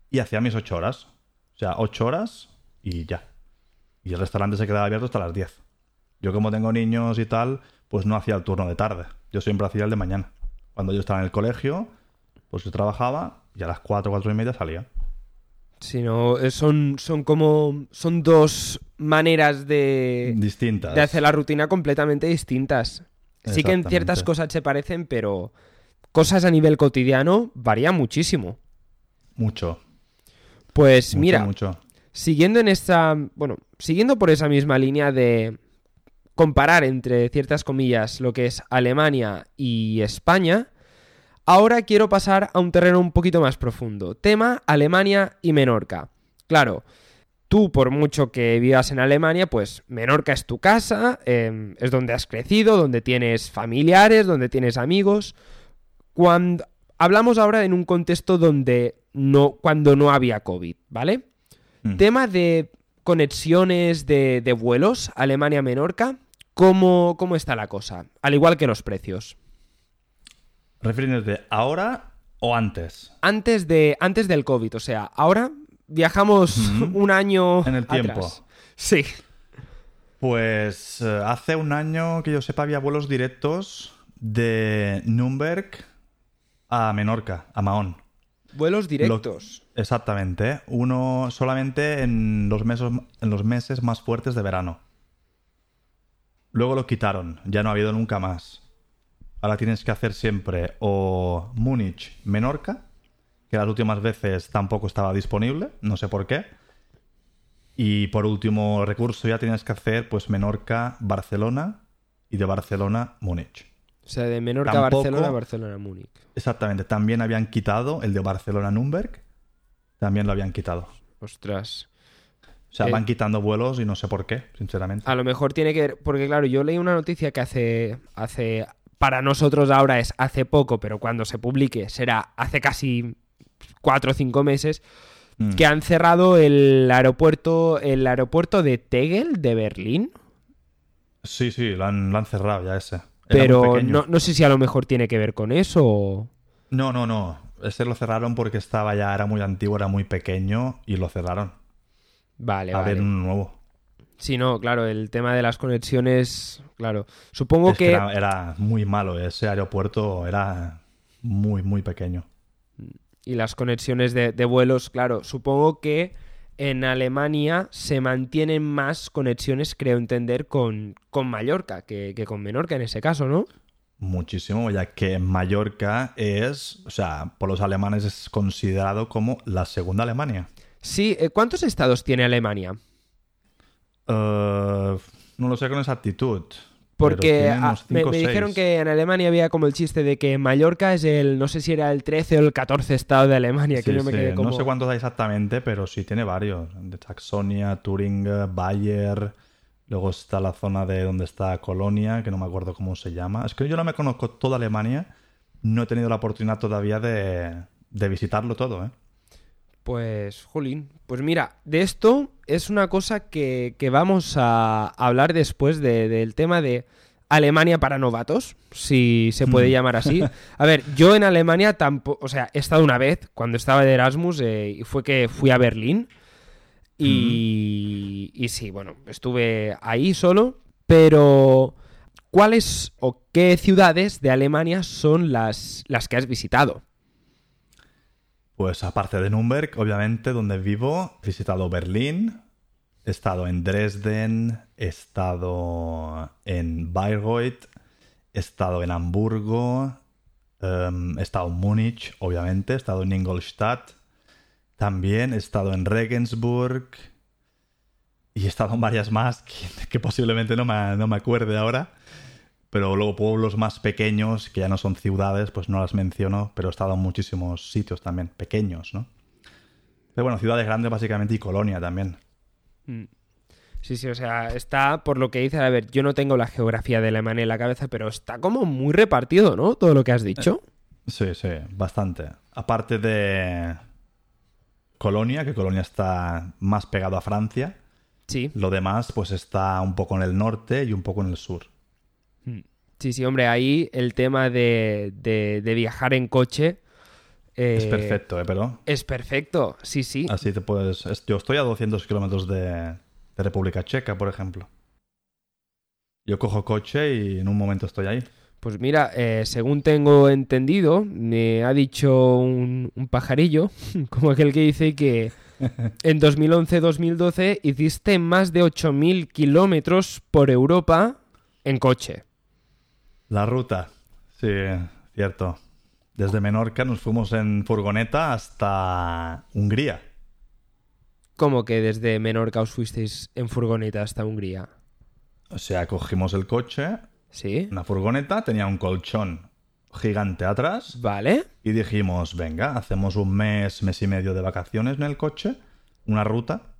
Y hacía mis 8 horas. O sea, 8 horas y ya. Y el restaurante se quedaba abierto hasta las 10. Yo como tengo niños y tal, pues no hacía el turno de tarde. Yo siempre hacía el de mañana. Cuando yo estaba en el colegio, pues yo trabajaba y a las 4, 4 y media salía. Sí, no, eh, son, son como. Son dos maneras de, Distintas. de hacer la rutina completamente distintas. Sí que en ciertas cosas se parecen, pero cosas a nivel cotidiano varía muchísimo. Mucho. Pues mucho, mira, Mucho. siguiendo en esta. Bueno, siguiendo por esa misma línea de comparar entre ciertas comillas lo que es Alemania y España, ahora quiero pasar a un terreno un poquito más profundo. Tema Alemania y Menorca. Claro, tú por mucho que vivas en Alemania, pues Menorca es tu casa, eh, es donde has crecido, donde tienes familiares, donde tienes amigos. Cuando hablamos ahora en un contexto donde no, cuando no había COVID, ¿vale? Mm. Tema de conexiones de, de vuelos Alemania-Menorca, ¿cómo, ¿cómo está la cosa? Al igual que los precios. ¿Refiriéndote ahora o antes? Antes, de, antes del COVID, o sea, ahora viajamos un año En el tiempo. atrás. Sí. Pues eh, hace un año que yo sepa había vuelos directos de Nürnberg a Menorca, a Mahón. Vuelos directos. Exactamente. Uno solamente en los meses, en los meses más fuertes de verano. Luego lo quitaron, ya no ha habido nunca más. Ahora tienes que hacer siempre o Múnich, Menorca, que las últimas veces tampoco estaba disponible, no sé por qué. Y por último recurso ya tienes que hacer pues Menorca-Barcelona y de Barcelona-Múnich. O sea, de Menorca a Tampoco- Barcelona, Barcelona-Múnich. Exactamente, también habían quitado el de Barcelona-Nürnberg, también lo habían quitado. Ostras. O sea, Eh, van quitando vuelos y no sé por qué, sinceramente. A lo mejor tiene que ver, porque claro, yo leí una noticia que hace, hace, para nosotros ahora es hace poco, pero cuando se publique será hace casi cuatro o cinco meses, Mm. que han cerrado el aeropuerto, el aeropuerto de Tegel de Berlín, Sí, sí, lo han, lo han cerrado ya ese. Era pero no, no sé si a lo mejor tiene que ver con eso o... No, no, no. Ese lo cerraron porque estaba ya, era muy antiguo, era muy pequeño y lo cerraron. Vale, a vale. ver uno nuevo. Sí, no, claro, el tema de las conexiones, claro. Supongo Es que que... era, era muy malo, ese aeropuerto era muy, muy pequeño. y las conexiones de, de vuelos, claro, supongo que en Alemania se mantienen más conexiones, creo entender, con, con Mallorca que, que con Menorca en ese caso, ¿no? Muchísimo, ya que Mallorca es, o sea, por los alemanes es considerado como la segunda Alemania. Sí, eh, ¿cuántos estados tiene Alemania? Eh, no lo sé con exactitud. Porque unos me, me dijeron que en Alemania había como el chiste de que Mallorca es el, no sé si era el 13 o el 14 estado de Alemania, que Sí, yo me sí, quedé como... No sé cuántos hay exactamente, pero sí tiene varios. De Saxonia, Turingia, Bayer. Luego está la zona de donde está Colonia, que no me acuerdo cómo se llama. Es que yo no me conozco toda Alemania. No he tenido la oportunidad todavía de, de visitarlo todo, ¿eh? Pues, jolín, pues mira, de esto es una cosa que, que vamos a hablar después de- del tema de Alemania para novatos, si se puede Mm. llamar así. A ver, yo en Alemania tampoco, o sea, he estado una vez cuando estaba de Erasmus eh, y fue que fui a Berlín y, y sí, bueno, estuve ahí solo, pero ¿cuáles o qué ciudades de Alemania son las, las que has visitado? Pues aparte de Nürnberg, obviamente, donde vivo, he visitado Berlín, he estado en Dresden, he estado en Bayreuth, he estado en Hamburgo, em, he estado en Múnich, obviamente, he estado en Ingolstadt, también he estado en Regensburg y he estado en varias más que, que posiblemente no me, no me acuerde ahora. Pero luego pueblos más pequeños, que ya no son ciudades, pues no las menciono, pero he estado en muchísimos sitios también, pequeños, ¿no? Pero bueno, ciudades grandes básicamente y colonia también. Sí, sí, o sea, está, por lo que dices, a ver, yo no tengo la geografía de Alemania en la cabeza, pero está como muy repartido, ¿no? Todo lo que has dicho. Sí, sí, bastante. Aparte de Colonia, que Colonia está más pegado a Francia, Sí, lo demás pues está un poco en el norte y un poco en el sur. Sí, sí, hombre, ahí el tema de, de- de viajar en coche... eh, Es perfecto, ¿eh? Pero Es perfecto, sí, sí. así te puedes... es- Yo estoy a 200 kilómetros de, de República Checa, por ejemplo. Yo cojo coche y en un momento estoy ahí. Pues mira, eh, según tengo entendido, me ha dicho un, un pajarillo, como aquel que dice que en 2011-2012 hiciste más de 8.000 kilómetros por Europa en coche. La ruta, sí, cierto. Desde Menorca nos fuimos en furgoneta hasta Hungría. ¿Cómo que desde Menorca os fuisteis en furgoneta hasta Hungría? O sea, cogimos el coche, ¿Sí? una furgoneta, tenía un colchón gigante atrás ¿Vale? y dijimos, venga, hacemos un mes, mes y medio de vacaciones en el coche, una ruta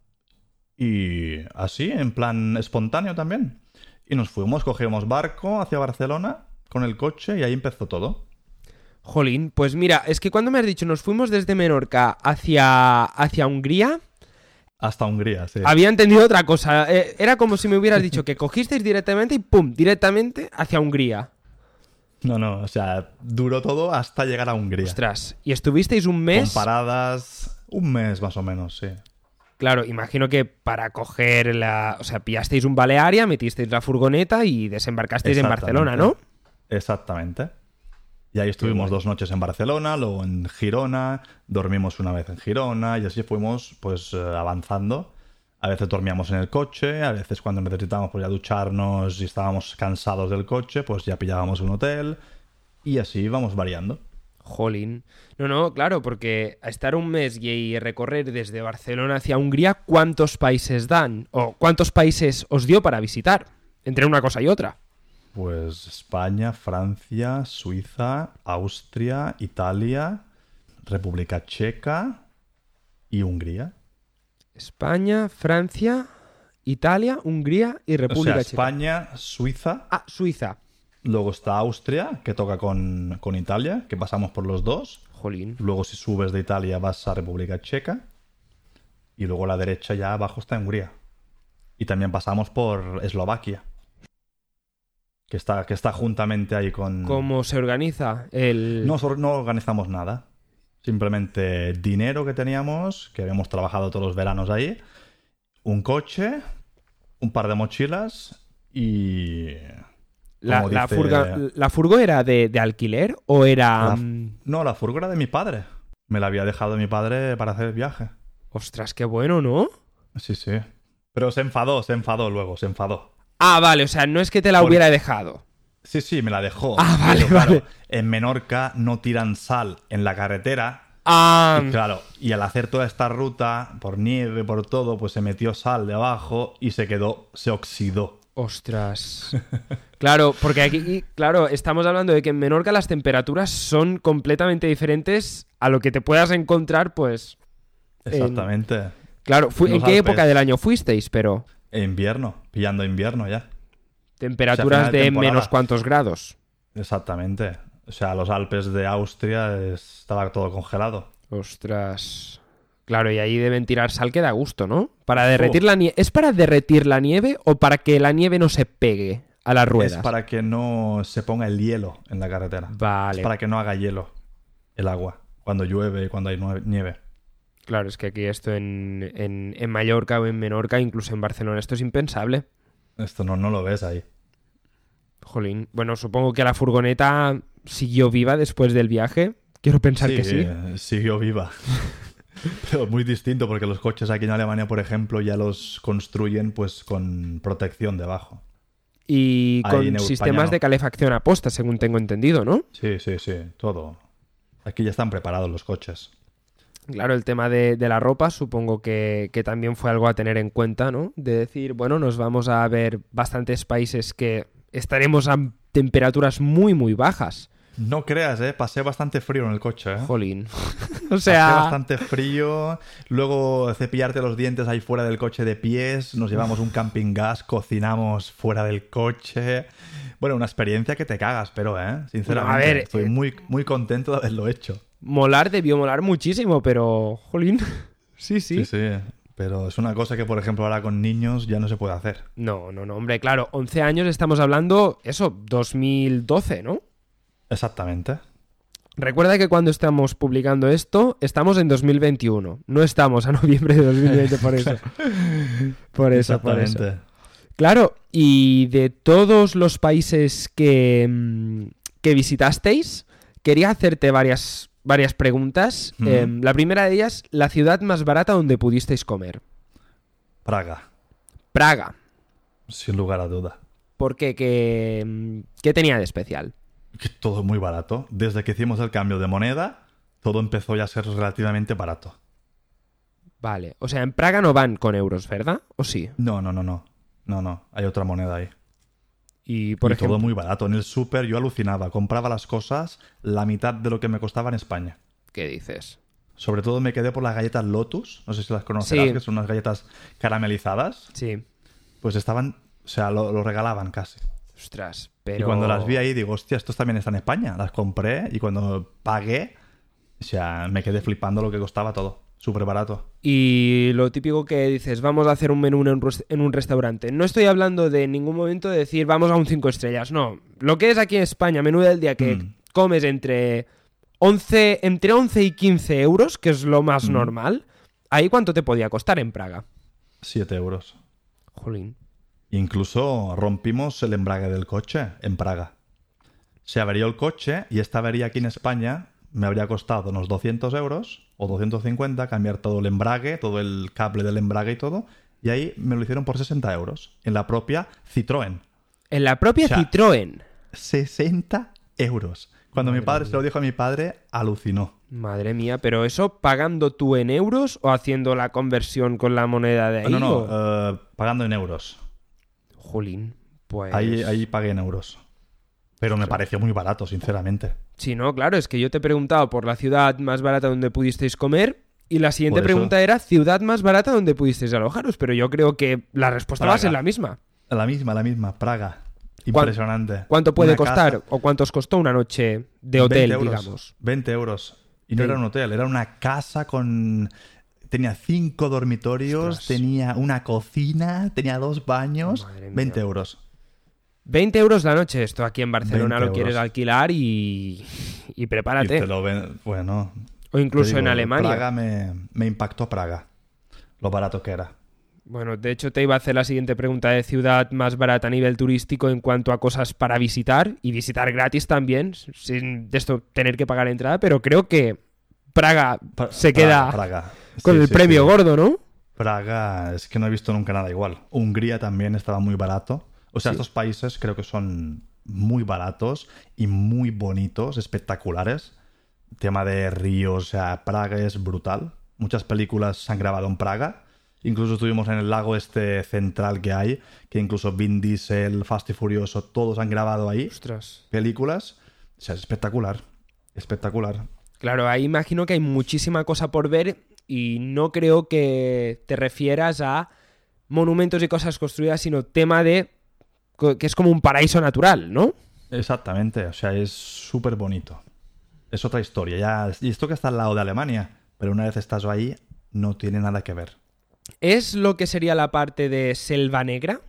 y así, en plan espontáneo también. Y nos fuimos, cogimos barco hacia Barcelona con el coche y ahí empezó todo. Jolín, pues mira, es que cuando me has dicho nos fuimos desde Menorca hacia, hacia Hungría, Hasta Hungría, sí. había entendido otra cosa. Eh, era como si me hubieras dicho que cogisteis directamente y ¡pum! directamente hacia Hungría. No, no, o sea, duró todo hasta llegar a Hungría. Ostras, y estuvisteis un mes. Con paradas, un mes más o menos, sí. Claro, imagino que para coger la. O sea, pillasteis un Balearia, metisteis la furgoneta y desembarcasteis en Barcelona, ¿no? Exactamente. Y ahí estuvimos dos noches en Barcelona, luego en Girona, dormimos una vez en Girona y así fuimos pues eh, avanzando. A veces dormíamos en el coche, a veces cuando necesitábamos pues, ya ducharnos y estábamos cansados del coche, pues ya pillábamos un hotel y así íbamos variando. Jolín. No, no, claro, porque a estar un mes y recorrer desde Barcelona hacia Hungría, ¿cuántos países dan? ¿O cuántos países os dio para visitar? Entre una cosa y otra. Pues España, Francia, Suiza, Austria, Italia, República Checa y Hungría. España, Francia, Italia, Hungría y O República sea, Checa. España, Suiza, Ah, Suiza. Luego está Austria, que toca con, con Italia, que pasamos por los dos. Jolín. Luego si subes de Italia vas a República Checa. Y luego a la derecha ya abajo está Hungría. Y también pasamos por Eslovaquia. Que está, que está juntamente ahí con... ¿Cómo se organiza el...? No, no organizamos nada. Simplemente dinero que teníamos, que habíamos trabajado todos los veranos ahí, un coche, un par de mochilas y... la, la furga- ¿La furgo era de, de alquiler o era...? La- mm, No, la furgo era de mi padre. Me la había dejado mi padre para hacer el viaje. Ostras, qué bueno, ¿no? Sí, sí. Pero se enfadó, se enfadó luego, se enfadó. Ah, vale, o sea, no es que te la Por- hubiera dejado. Sí, sí, me la dejó. Ah, vale, Pero, claro, vale. En Menorca no tiran sal en la carretera. Ah, Y claro, y al hacer toda esta ruta, por nieve, por todo, pues se metió sal debajo y se quedó, se oxidó. Ostras. Claro, porque aquí, claro, estamos hablando de que en Menorca las temperaturas son completamente diferentes a lo que te puedas encontrar, pues... En- Exactamente. Claro, En ¿en los qué Alpes. época del año fuisteis? Pero invierno, pillando invierno ya. temperaturas de de menos cuantos grados. Exactamente. O sea, los Alpes de Austria estaba todo congelado. Ostras. Claro, y ahí deben tirar sal que da gusto, ¿no? Para derretir la nieve. ¿Es para derretir la nieve o para que la nieve no se pegue a las ruedas? Es para que no se ponga el hielo en la carretera. Vale. Es para que no haga hielo el agua cuando llueve y cuando hay nieve. Claro, es que aquí esto en, en, en Mallorca o en Menorca, incluso en Barcelona, esto es impensable. Esto no, no lo ves ahí. Jolín. Bueno, supongo que la furgoneta siguió viva después del viaje. Quiero pensar que sí. eh, siguió viva. Pero muy distinto porque los coches aquí en Alemania, por ejemplo, ya los construyen pues con protección debajo. Y Ahí con España sistemas no. de calefacción a posta, según tengo entendido, ¿no? Sí, sí, sí, todo. Aquí ya están preparados los coches. Claro, el tema de, de la ropa supongo que, que también fue algo a tener en cuenta, ¿no? De decir, bueno, nos vamos a ver bastantes países que estaremos a temperaturas muy, muy bajas. No creas, ¿eh? Pasé bastante frío en el coche, ¿eh? Jolín. o sea, bastante frío. Luego cepillarte los dientes ahí fuera del coche de pies. Nos llevamos un camping gas, cocinamos fuera del coche. Bueno, una experiencia que te cagas, pero, ¿eh? Sinceramente. a ver, estoy eh, muy, muy contento de haberlo hecho. molar debió molar muchísimo, pero, jolín. sí, sí. Sí, sí. Pero es una cosa que, por ejemplo, ahora con niños ya no se puede hacer. No, no, no, hombre, claro, 11 años estamos hablando, eso, 2012, ¿no? Exactamente. Recuerda que cuando estamos publicando esto, estamos en 2021. No estamos a noviembre de 2020 por eso. Por eso, por eso. Exactamente. Claro, y de todos los países que, mm, que visitasteis, quería hacerte varias, varias preguntas. Em, la primera de ellas, la ciudad más barata donde pudisteis comer. Praga, Praga. sin lugar a duda. ¿Por qué? ¿Qué, mm, qué tenía de especial? Que todo muy barato. Desde que hicimos el cambio de moneda, todo empezó ya a ser relativamente barato. Vale, o sea, en Praga no van con euros, ¿verdad? ¿O sí? No, no, no, no. No, no. Hay otra moneda ahí. Y por y ejemplo, todo muy barato. En el súper yo alucinaba. Compraba las cosas la mitad de lo que me costaba en España. ¿qué dices? Sobre todo me quedé por las galletas Lotus. No sé si las conocerás, Sí. que son unas galletas caramelizadas. Sí. Pues estaban... O sea, lo, lo regalaban casi. Ostras, pero... Y cuando las vi ahí digo, hostia, estos también están en España. Las compré y cuando pagué, o sea, me quedé flipando lo que costaba todo. Súper barato. Y lo típico que dices, vamos a hacer un menú en un, restaurante. No estoy hablando de ningún momento de decir, vamos a un 5 estrellas. No. Lo que es aquí en España, menú del día que Mm. comes entre 11, entre 11 y 15 euros, que es lo más Mm. normal. ¿Ahí cuánto te podía costar en Praga? 7 euros. Jolín. Incluso rompimos el embrague del coche en Praga. Se averió el coche y esta avería aquí en España me habría costado unos 200 euros o 250 cambiar todo el embrague, todo el cable del embrague y todo. Y ahí me lo hicieron por 60 euros en la propia Citroën. En la propia O sea, Citroën. 60 euros. Cuando mi padre mía. se lo dijo a mi padre, alucinó. Madre mía, pero eso pagando tú en euros o haciendo la conversión con la moneda de ahí. no, no, o- eh, pagando en euros. Jolín, pues. Ahí, ahí pagué en euros. Pero me pareció muy barato, sinceramente. Sí, no, claro, es que yo te he preguntado por la ciudad más barata donde pudisteis comer y la siguiente pregunta era ciudad más barata donde pudisteis alojaros, pero yo creo que la respuesta va a ser la misma. La misma, la misma, Praga. ¿Cuán- Impresionante. ¿Cuánto puede Una costar casa, o cuánto os costó una noche de hotel, 20 euros, digamos? 20 euros. Y no Sí. era un hotel, era una casa con... Tenía cinco dormitorios, Ostras. tenía una cocina, tenía dos baños. Madre mía. 20 euros. 20 euros la noche, esto aquí en Barcelona 20 lo quieres alquilar y, y Y prepárate. te lo ven- Bueno, O incluso en Alemania. Praga me, me impactó Praga. Lo barato que era. Bueno, de hecho te iba a hacer la siguiente pregunta de ciudad más barata a nivel turístico en cuanto a cosas para visitar y visitar gratis también, sin de esto tener que pagar entrada, pero creo que Praga Pra- se queda Praga. con Sí, el sí, premio sí. gordo, ¿no? Praga es que no he visto nunca nada igual. Hungría también estaba muy barato. O sea, estos países creo que son muy baratos y muy bonitos, espectaculares. Tema de ríos, o sea, Praga es brutal. Muchas películas se han grabado en Praga. Incluso estuvimos en el lago este central que hay, que incluso Vin Diesel, Fast y Furioso, todos han grabado ahí Ostras. películas. O sea, es espectacular. Espectacular. Claro, ahí imagino que hay muchísima cosa por ver y no creo que te refieras a monumentos y cosas construidas, sino tema de que es como un paraíso natural, ¿no? Exactamente, o sea, es súper bonito. Es otra historia. Ya, y esto que está al lado de Alemania, pero una vez estás ahí, no tiene nada que ver. ¿Es lo que sería la parte de Selva Negra?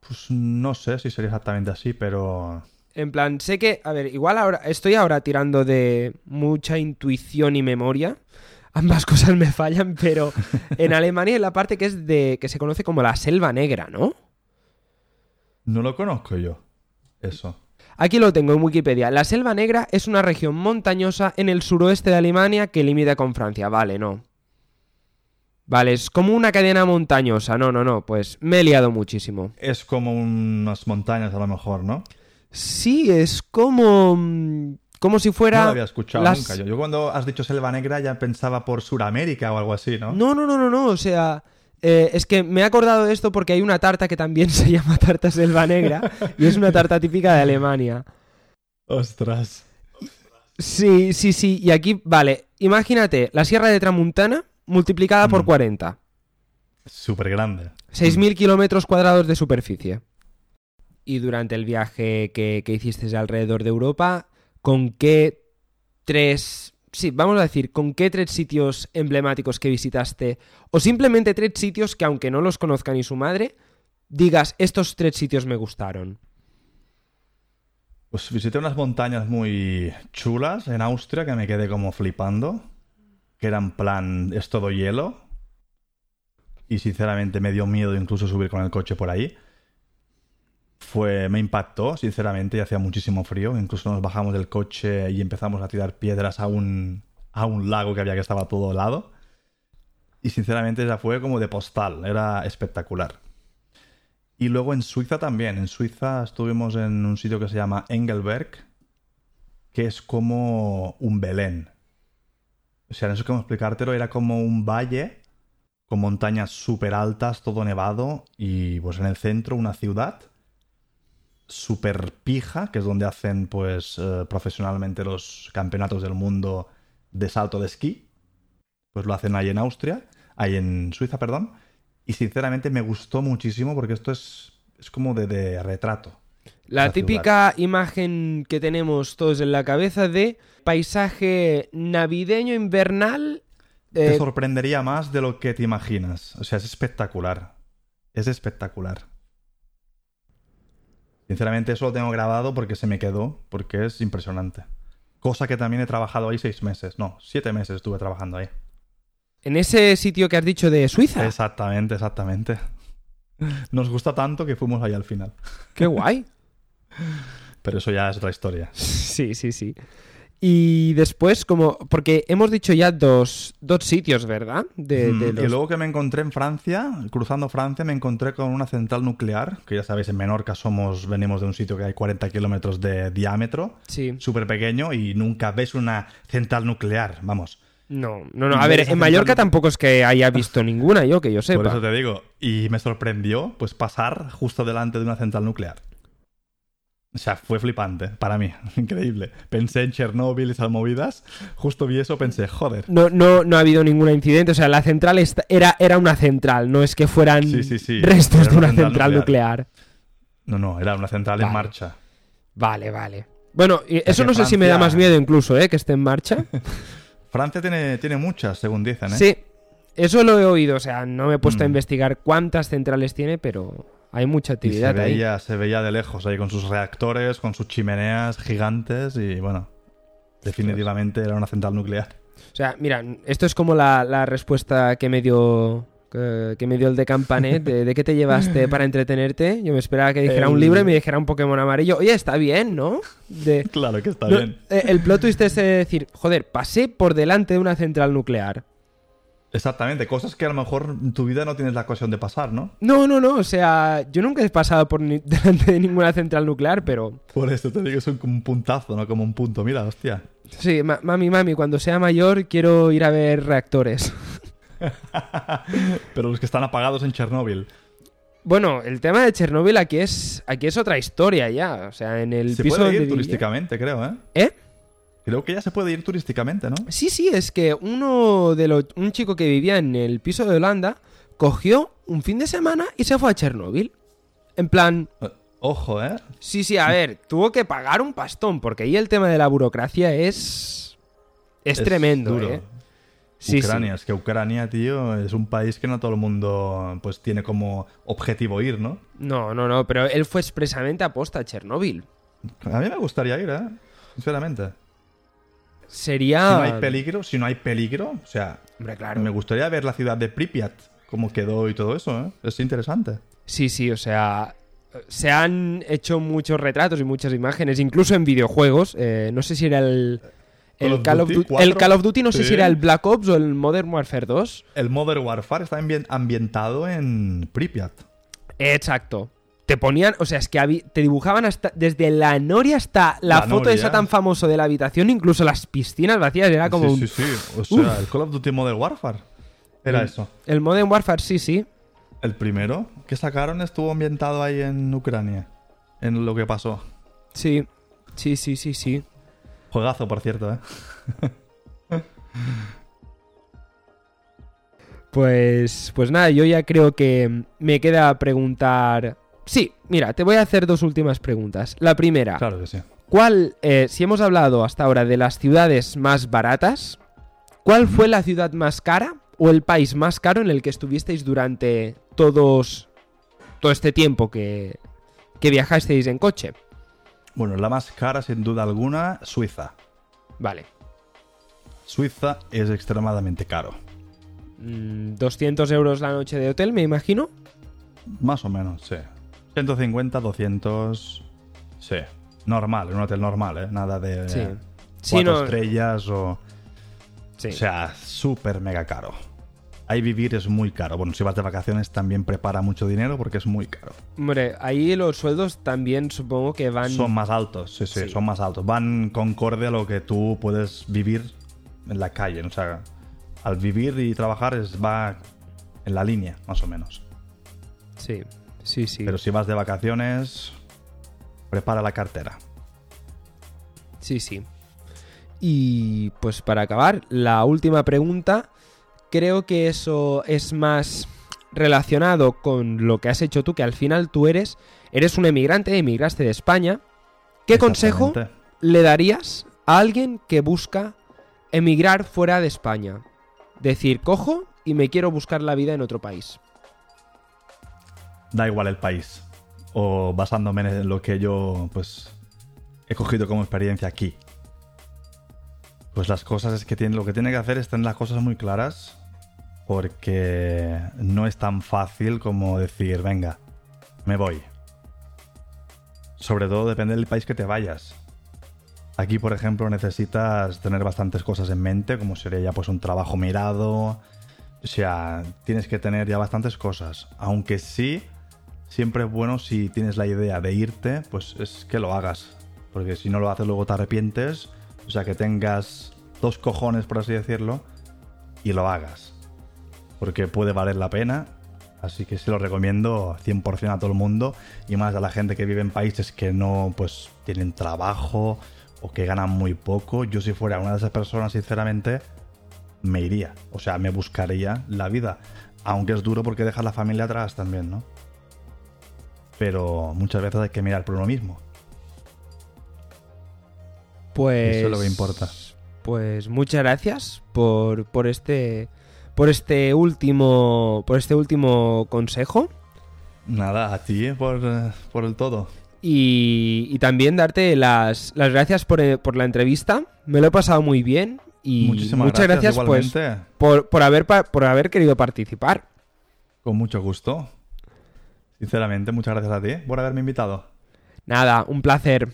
Pues no sé si sería exactamente así, pero En plan, sé que, a ver, igual ahora estoy ahora tirando de mucha intuición y memoria. Ambas cosas me fallan, pero en Alemania hay la parte que es de que se conoce como la Selva Negra, ¿no? no lo conozco yo. Eso. Aquí lo tengo en Wikipedia. La Selva Negra es una región montañosa en el suroeste de Alemania que limita con Francia. Vale, no. Vale, es como una cadena montañosa. No, no, no. Pues me he liado muchísimo. Es como unas montañas a lo mejor, ¿no? Sí, es como. mm, Como si fuera. No lo había escuchado las- nunca. Yo, yo cuando has dicho Selva Negra ya pensaba por Suramérica o algo así, ¿no? No, no, no, no, no. O sea. eh, es que me he acordado de esto porque hay una tarta que también se llama tarta selva negra y es una tarta típica de Alemania. Ostras. Sí, sí, sí. Y aquí, vale, imagínate la Sierra de Tramuntana multiplicada por Mm. 40. Súper grande. 6.000 kilómetros cuadrados de superficie. Y durante el viaje que, que alrededor de Europa, ¿con qué tres... Sí, vamos a decir, ¿con qué tres sitios emblemáticos que visitaste? O simplemente tres sitios que aunque no los conozca ni su madre, digas, estos tres sitios me gustaron. Pues visité unas montañas muy chulas en Austria que me quedé como flipando. Que eran plan, es todo hielo. Y sinceramente me dio miedo incluso subir con el coche por ahí. Fue, me impactó, sinceramente, y hacía muchísimo frío. Incluso nos bajamos del coche y empezamos a tirar piedras a un, a un lago que había que estaba todo helado. Y sinceramente esa fue como de postal, era espectacular. Y luego en Suiza también. En Suiza estuvimos en un sitio que se llama Engelberg, que es como un Belén. O sea, no sé cómo explicártelo, era como un valle con montañas súper altas, todo nevado, y pues en el centro una ciudad súper pija, que es donde hacen pues eh, profesionalmente los campeonatos del mundo de salto de esquí. Pues lo hacen ahí en Austria, ahí en Suiza, perdón. Y sinceramente me gustó muchísimo porque esto es, es como de, de retrato. La La típica imagen que tenemos todos en la cabeza de paisaje navideño invernal. Te eh, sorprendería más de lo que te imaginas. O sea, es espectacular. Es espectacular. Sinceramente, eso lo tengo grabado porque se me quedó, porque es impresionante. Cosa que también he trabajado ahí seis meses. No, siete meses estuve trabajando ahí. en ese sitio que has dicho de Suiza. Exactamente, exactamente. Nos gusta tanto que fuimos ahí al final. Qué guay. Pero eso ya es otra historia. Sí, sí, sí. Y después, como. Porque hemos dicho ya dos, dos sitios, ¿verdad? De, Mm, de Y los- luego que me encontré en Francia, cruzando Francia, me encontré con una central nuclear, que ya sabéis, en Menorca somos, venimos de un sitio que hay 40 kilómetros de diámetro, Sí. súper pequeño, y nunca ves una central nuclear, vamos. No, no, no. A ver, en Mallorca tampoco es que haya visto ninguna, yo que yo Por sepa. eso te digo, y me sorprendió pues pasar justo delante de una central nuclear. O sea, fue flipante para mí, increíble. Pensé en Chernóbil y esas movidas, justo vi eso, pensé, joder. No, no, no ha habido ningún incidente. O sea, la central era, era una central, no es que fueran Sí, sí, sí. restos Era de una una central nuclear. No, no, era una central Vale. en marcha. Vale, vale. Bueno, y eso no sé si me da más miedo incluso, ¿eh? Que esté en marcha. Francia tiene, tiene muchas, según dicen, ¿eh? Sí, eso lo he oído. O sea, no me he puesto a Mm. investigar cuántas centrales tiene, pero hay mucha Y se actividad ahí. veía, se veía de lejos ahí con sus reactores, con sus chimeneas gigantes y bueno, definitivamente era una central nuclear. O sea, mira, esto es como la, la respuesta que me dio que, que me dio el de Campanet de, de qué te llevaste para entretenerte. Yo me esperaba que dijera un libro y me dijera un Pokémon amarillo. Oye, está bien, ¿no? De, Claro que está No, bien. eh, el plot twist es de decir, joder, pasé por delante de una central nuclear. Exactamente, cosas que a lo mejor en tu vida no tienes la ocasión de pasar, ¿no? No, no, no, o sea, yo nunca he pasado por ni- delante de ninguna central nuclear, pero Por eso te digo, es un, como un puntazo, no como un punto. Mira, hostia. sí, ma- mami, mami, cuando sea mayor quiero ir a ver reactores. Pero los que están apagados en Chernóbil. Bueno, el tema de Chernóbil aquí es aquí es otra historia ya, o sea, en el Se piso puede ir turísticamente, creo, ¿eh? ¿Eh? Creo que ya se puede ir turísticamente, ¿no? Sí, sí, es que uno de los un chico que vivía en el piso de Holanda cogió un fin de semana y se fue a Chernóbil. En plan, Eh, Ojo, ¿eh? Sí, sí, a ver, tuvo que pagar un pastón, porque ahí el tema de la burocracia es. Es, Es tremendo, duro. ¿eh? Sí, Ucrania, es que Ucrania, tío, es un país que no todo el mundo pues tiene como objetivo ir, ¿no? No, no, no, pero él fue expresamente aposta a Chernóbil. A mí me gustaría ir, ¿eh? Sinceramente. Sería. Si no hay peligro, si no hay peligro, o sea, Hombre, claro. me gustaría ver la ciudad de Pripyat, cómo quedó y todo eso, ¿eh? Es interesante. Sí, sí, o sea. Se han hecho muchos retratos y muchas imágenes, incluso en videojuegos. eh, no sé si era el. Call El of Call, of Duty Duty, 4. el Call of Duty, no sé si era el Black Ops o el Modern Warfare 2. El Modern Warfare está ambien- ambientado en Pripyat. Exacto. Te ponían, o sea, es que te dibujaban hasta desde la noria hasta la, La foto noria. esa tan famosa de la habitación, incluso las piscinas vacías, era como sí, un- sí, sí. O sea, el Call of Duty Modern Warfare. Era eso. el Modern Warfare, sí, sí. El primero que sacaron estuvo ambientado ahí en Ucrania. En lo que pasó. Sí. Sí, sí, sí, sí. Juegazo, por cierto, ¿eh? Pues pues nada, yo ya creo que me queda preguntar Sí, mira, te voy a hacer dos últimas preguntas. La primera, Claro que sí. ¿cuál eh, si hemos hablado hasta ahora de las ciudades más baratas, ¿cuál fue la ciudad más cara o el país más caro en el que estuvisteis durante todos todo este tiempo que que viajasteis en coche? Bueno, la más cara, sin duda alguna, Suiza. Vale. Suiza es extremadamente caro. Mm, 200 euros la noche de hotel, me imagino. Más o menos, sí. 150, 200. Sí. Normal, en un hotel normal, ¿eh? Nada de Sí. Sí, cuatro no- estrellas o. Sí. O sea, súper mega caro. Ahí vivir es muy caro. Bueno, si vas de vacaciones también prepara mucho dinero porque es muy caro. Hombre, ahí los sueldos también supongo que van. Son más altos, sí, sí, Sí. son más altos. Van concorde a lo que tú puedes vivir en la calle. O sea, al vivir y trabajar es, va en la línea, más o menos. Sí, sí, sí. Pero si vas de vacaciones, prepara la cartera. Sí, sí. Y pues para acabar, la última pregunta. Creo que eso es más relacionado con lo que has hecho tú, que al final tú eres. Eres un emigrante, emigraste de España. ¿Qué consejo le darías a alguien que busca emigrar fuera de España? Decir, cojo y me quiero buscar la vida en otro país. Da igual el país. O basándome en lo que yo, pues, he cogido como experiencia aquí. Pues las cosas es que tiene, lo que tiene que hacer es tener las cosas muy claras. Porque no es tan fácil como decir, venga, me voy. Sobre todo depende del país que te vayas. Aquí, por ejemplo, necesitas tener bastantes cosas en mente, como sería ya pues un trabajo mirado. O sea, tienes que tener ya bastantes cosas. Aunque sí, siempre es bueno si tienes la idea de irte, pues es que lo hagas. Porque si no lo haces luego te arrepientes. O sea, que tengas dos cojones, por así decirlo, y lo hagas. Porque puede valer la pena. Así que se lo recomiendo 100% a todo el mundo y más a la gente que vive en países que no pues tienen trabajo o que ganan muy poco. Yo si fuera una de esas personas, sinceramente, me iría. O sea, me buscaría la vida. Aunque es duro porque dejas la familia atrás también, ¿no? Pero muchas veces hay que mirar por uno mismo. Pues. Eso es lo que importa. Pues muchas gracias por, por este. Por este último. Por este último consejo. Nada, a ti por, por el todo. Y, y también darte las, las gracias por, eh, por la entrevista. Me lo he pasado muy bien. Y Muchísimas muchas gracias, gracias, pues, por, por, haber, por haber querido participar. Con mucho gusto. Sinceramente, muchas gracias a ti por haberme invitado. Nada, un placer.